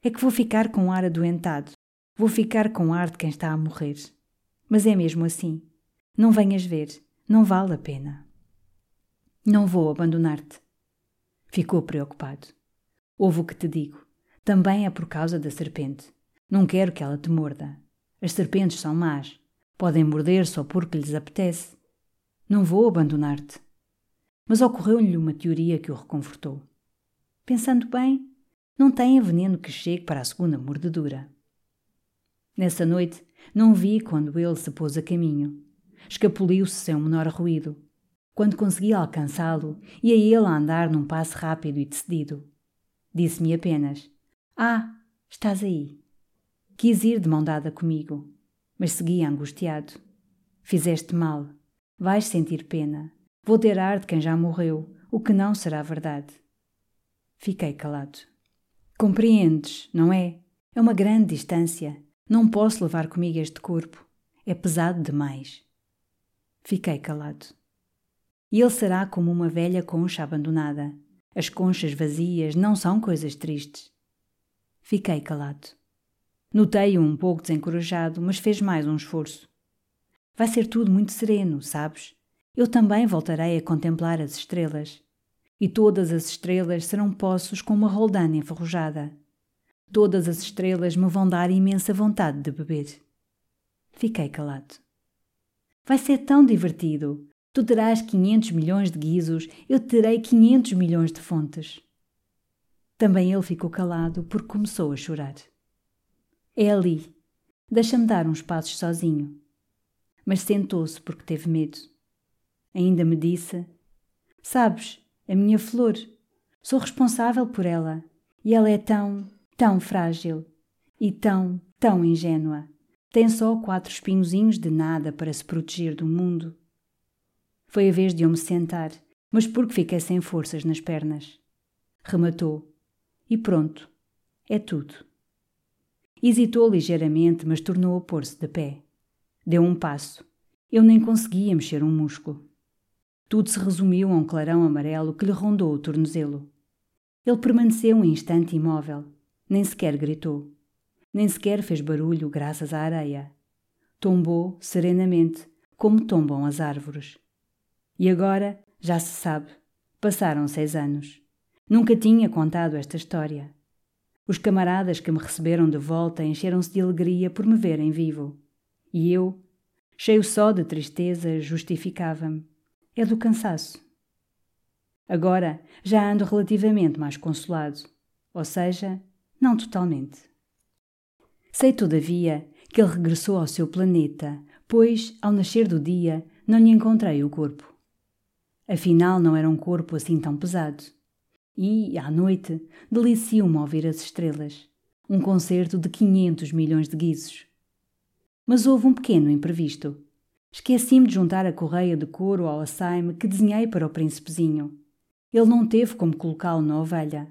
É que vou ficar com ar adoentado. Vou ficar com ar de quem está a morrer. Mas é mesmo assim. Não venhas ver, não vale a pena. Não vou abandonar-te. Ficou preocupado. Ouve o que te digo. Também é por causa da serpente. Não quero que ela te morda. As serpentes são más. Podem morder só porque lhes apetece. Não vou abandonar-te. Mas ocorreu-lhe uma teoria que o reconfortou. Pensando bem, não tem veneno que chegue para a segunda mordedura. Nessa noite, não vi quando ele se pôs a caminho. Escapuliu-se sem o menor ruído. Quando consegui alcançá-lo, ia ele a andar num passo rápido e decidido. Disse-me apenas: Ah, estás aí. Quis ir de mão dada comigo, mas seguia angustiado. Fizeste mal. Vais sentir pena. Vou ter ar de quem já morreu, o que não será verdade. Fiquei calado. Compreendes, não é? É uma grande distância. Não posso levar comigo este corpo. É pesado demais. Fiquei calado. E ele será como uma velha concha abandonada. As conchas vazias não são coisas tristes. Fiquei calado. Notei-o um pouco desencorajado, mas fez mais um esforço. Vai ser tudo muito sereno, sabes? Eu também voltarei a contemplar as estrelas. E todas as estrelas serão poços com uma roldana enferrujada. Todas as estrelas me vão dar imensa vontade de beber. Fiquei calado. Vai ser tão divertido. Tu terás 500 milhões de guizos, eu terei 500 milhões de fontes. Também ele ficou calado porque começou a chorar. É ali. Deixa-me dar uns passos sozinho. Mas sentou-se porque teve medo. Ainda me disse: Sabes, a minha flor. Sou responsável por ela. E ela é tão, tão frágil. E tão, tão ingênua. Tem só quatro espinhozinhos de nada para se proteger do mundo. Foi a vez de eu me sentar, mas porque fiquei sem forças nas pernas. Rematou. E pronto. É tudo. Hesitou ligeiramente, mas tornou a pôr-se de pé. Deu um passo. Eu nem conseguia mexer um músculo. Tudo se resumiu a um clarão amarelo que lhe rondou o tornozelo. Ele permaneceu um instante imóvel. Nem sequer gritou. Nem sequer fez barulho graças à areia. Tombou serenamente, como tombam as árvores. E agora, já se sabe, passaram seis anos. Nunca tinha contado esta história. Os camaradas que me receberam de volta encheram-se de alegria por me verem vivo. E eu, cheio só de tristeza, justificava-me. É do cansaço. Agora já ando relativamente mais consolado, ou seja, não totalmente. Sei, todavia, que ele regressou ao seu planeta, pois, ao nascer do dia, não lhe encontrei o corpo. Afinal, não era um corpo assim tão pesado. E, à noite, delicio-me ouvir as estrelas. Um concerto de 500 milhões de guizos. Mas houve um pequeno imprevisto. Esqueci-me de juntar a correia de couro ao assaime que desenhei para o príncipezinho. Ele não teve como colocá-lo na ovelha.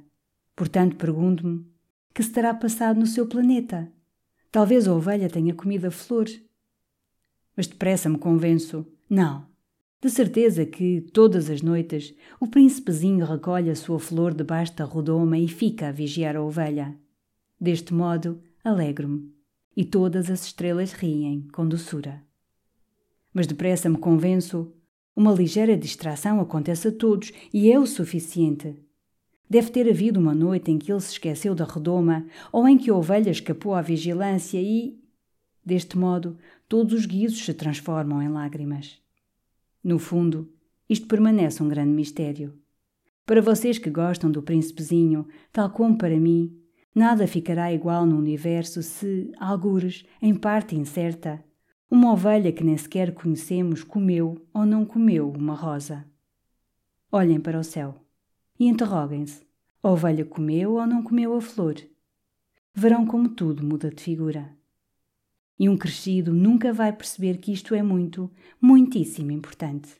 Portanto, pergunto-me: que se terá passado no seu planeta? Talvez a ovelha tenha comido a flor. Mas depressa me convenço: não. De certeza que, todas as noites, o príncipezinho recolhe a sua flor debaixo da rodoma e fica a vigiar a ovelha. Deste modo, alegro-me. E todas as estrelas riem com doçura. Mas depressa me convenço: uma ligeira distração acontece a todos e é o suficiente. Deve ter havido uma noite em que ele se esqueceu da redoma ou em que a ovelha escapou à vigilância e. Deste modo, todos os guizos se transformam em lágrimas. No fundo, isto permanece um grande mistério. Para vocês que gostam do príncipezinho, tal como para mim, nada ficará igual no universo se, algures, em parte incerta, uma ovelha que nem sequer conhecemos comeu ou não comeu uma rosa. Olhem para o céu e interroguem-se: a ovelha comeu ou não comeu a flor? Verão como tudo muda de figura. E um crescido nunca vai perceber que isto é muito, muitíssimo importante.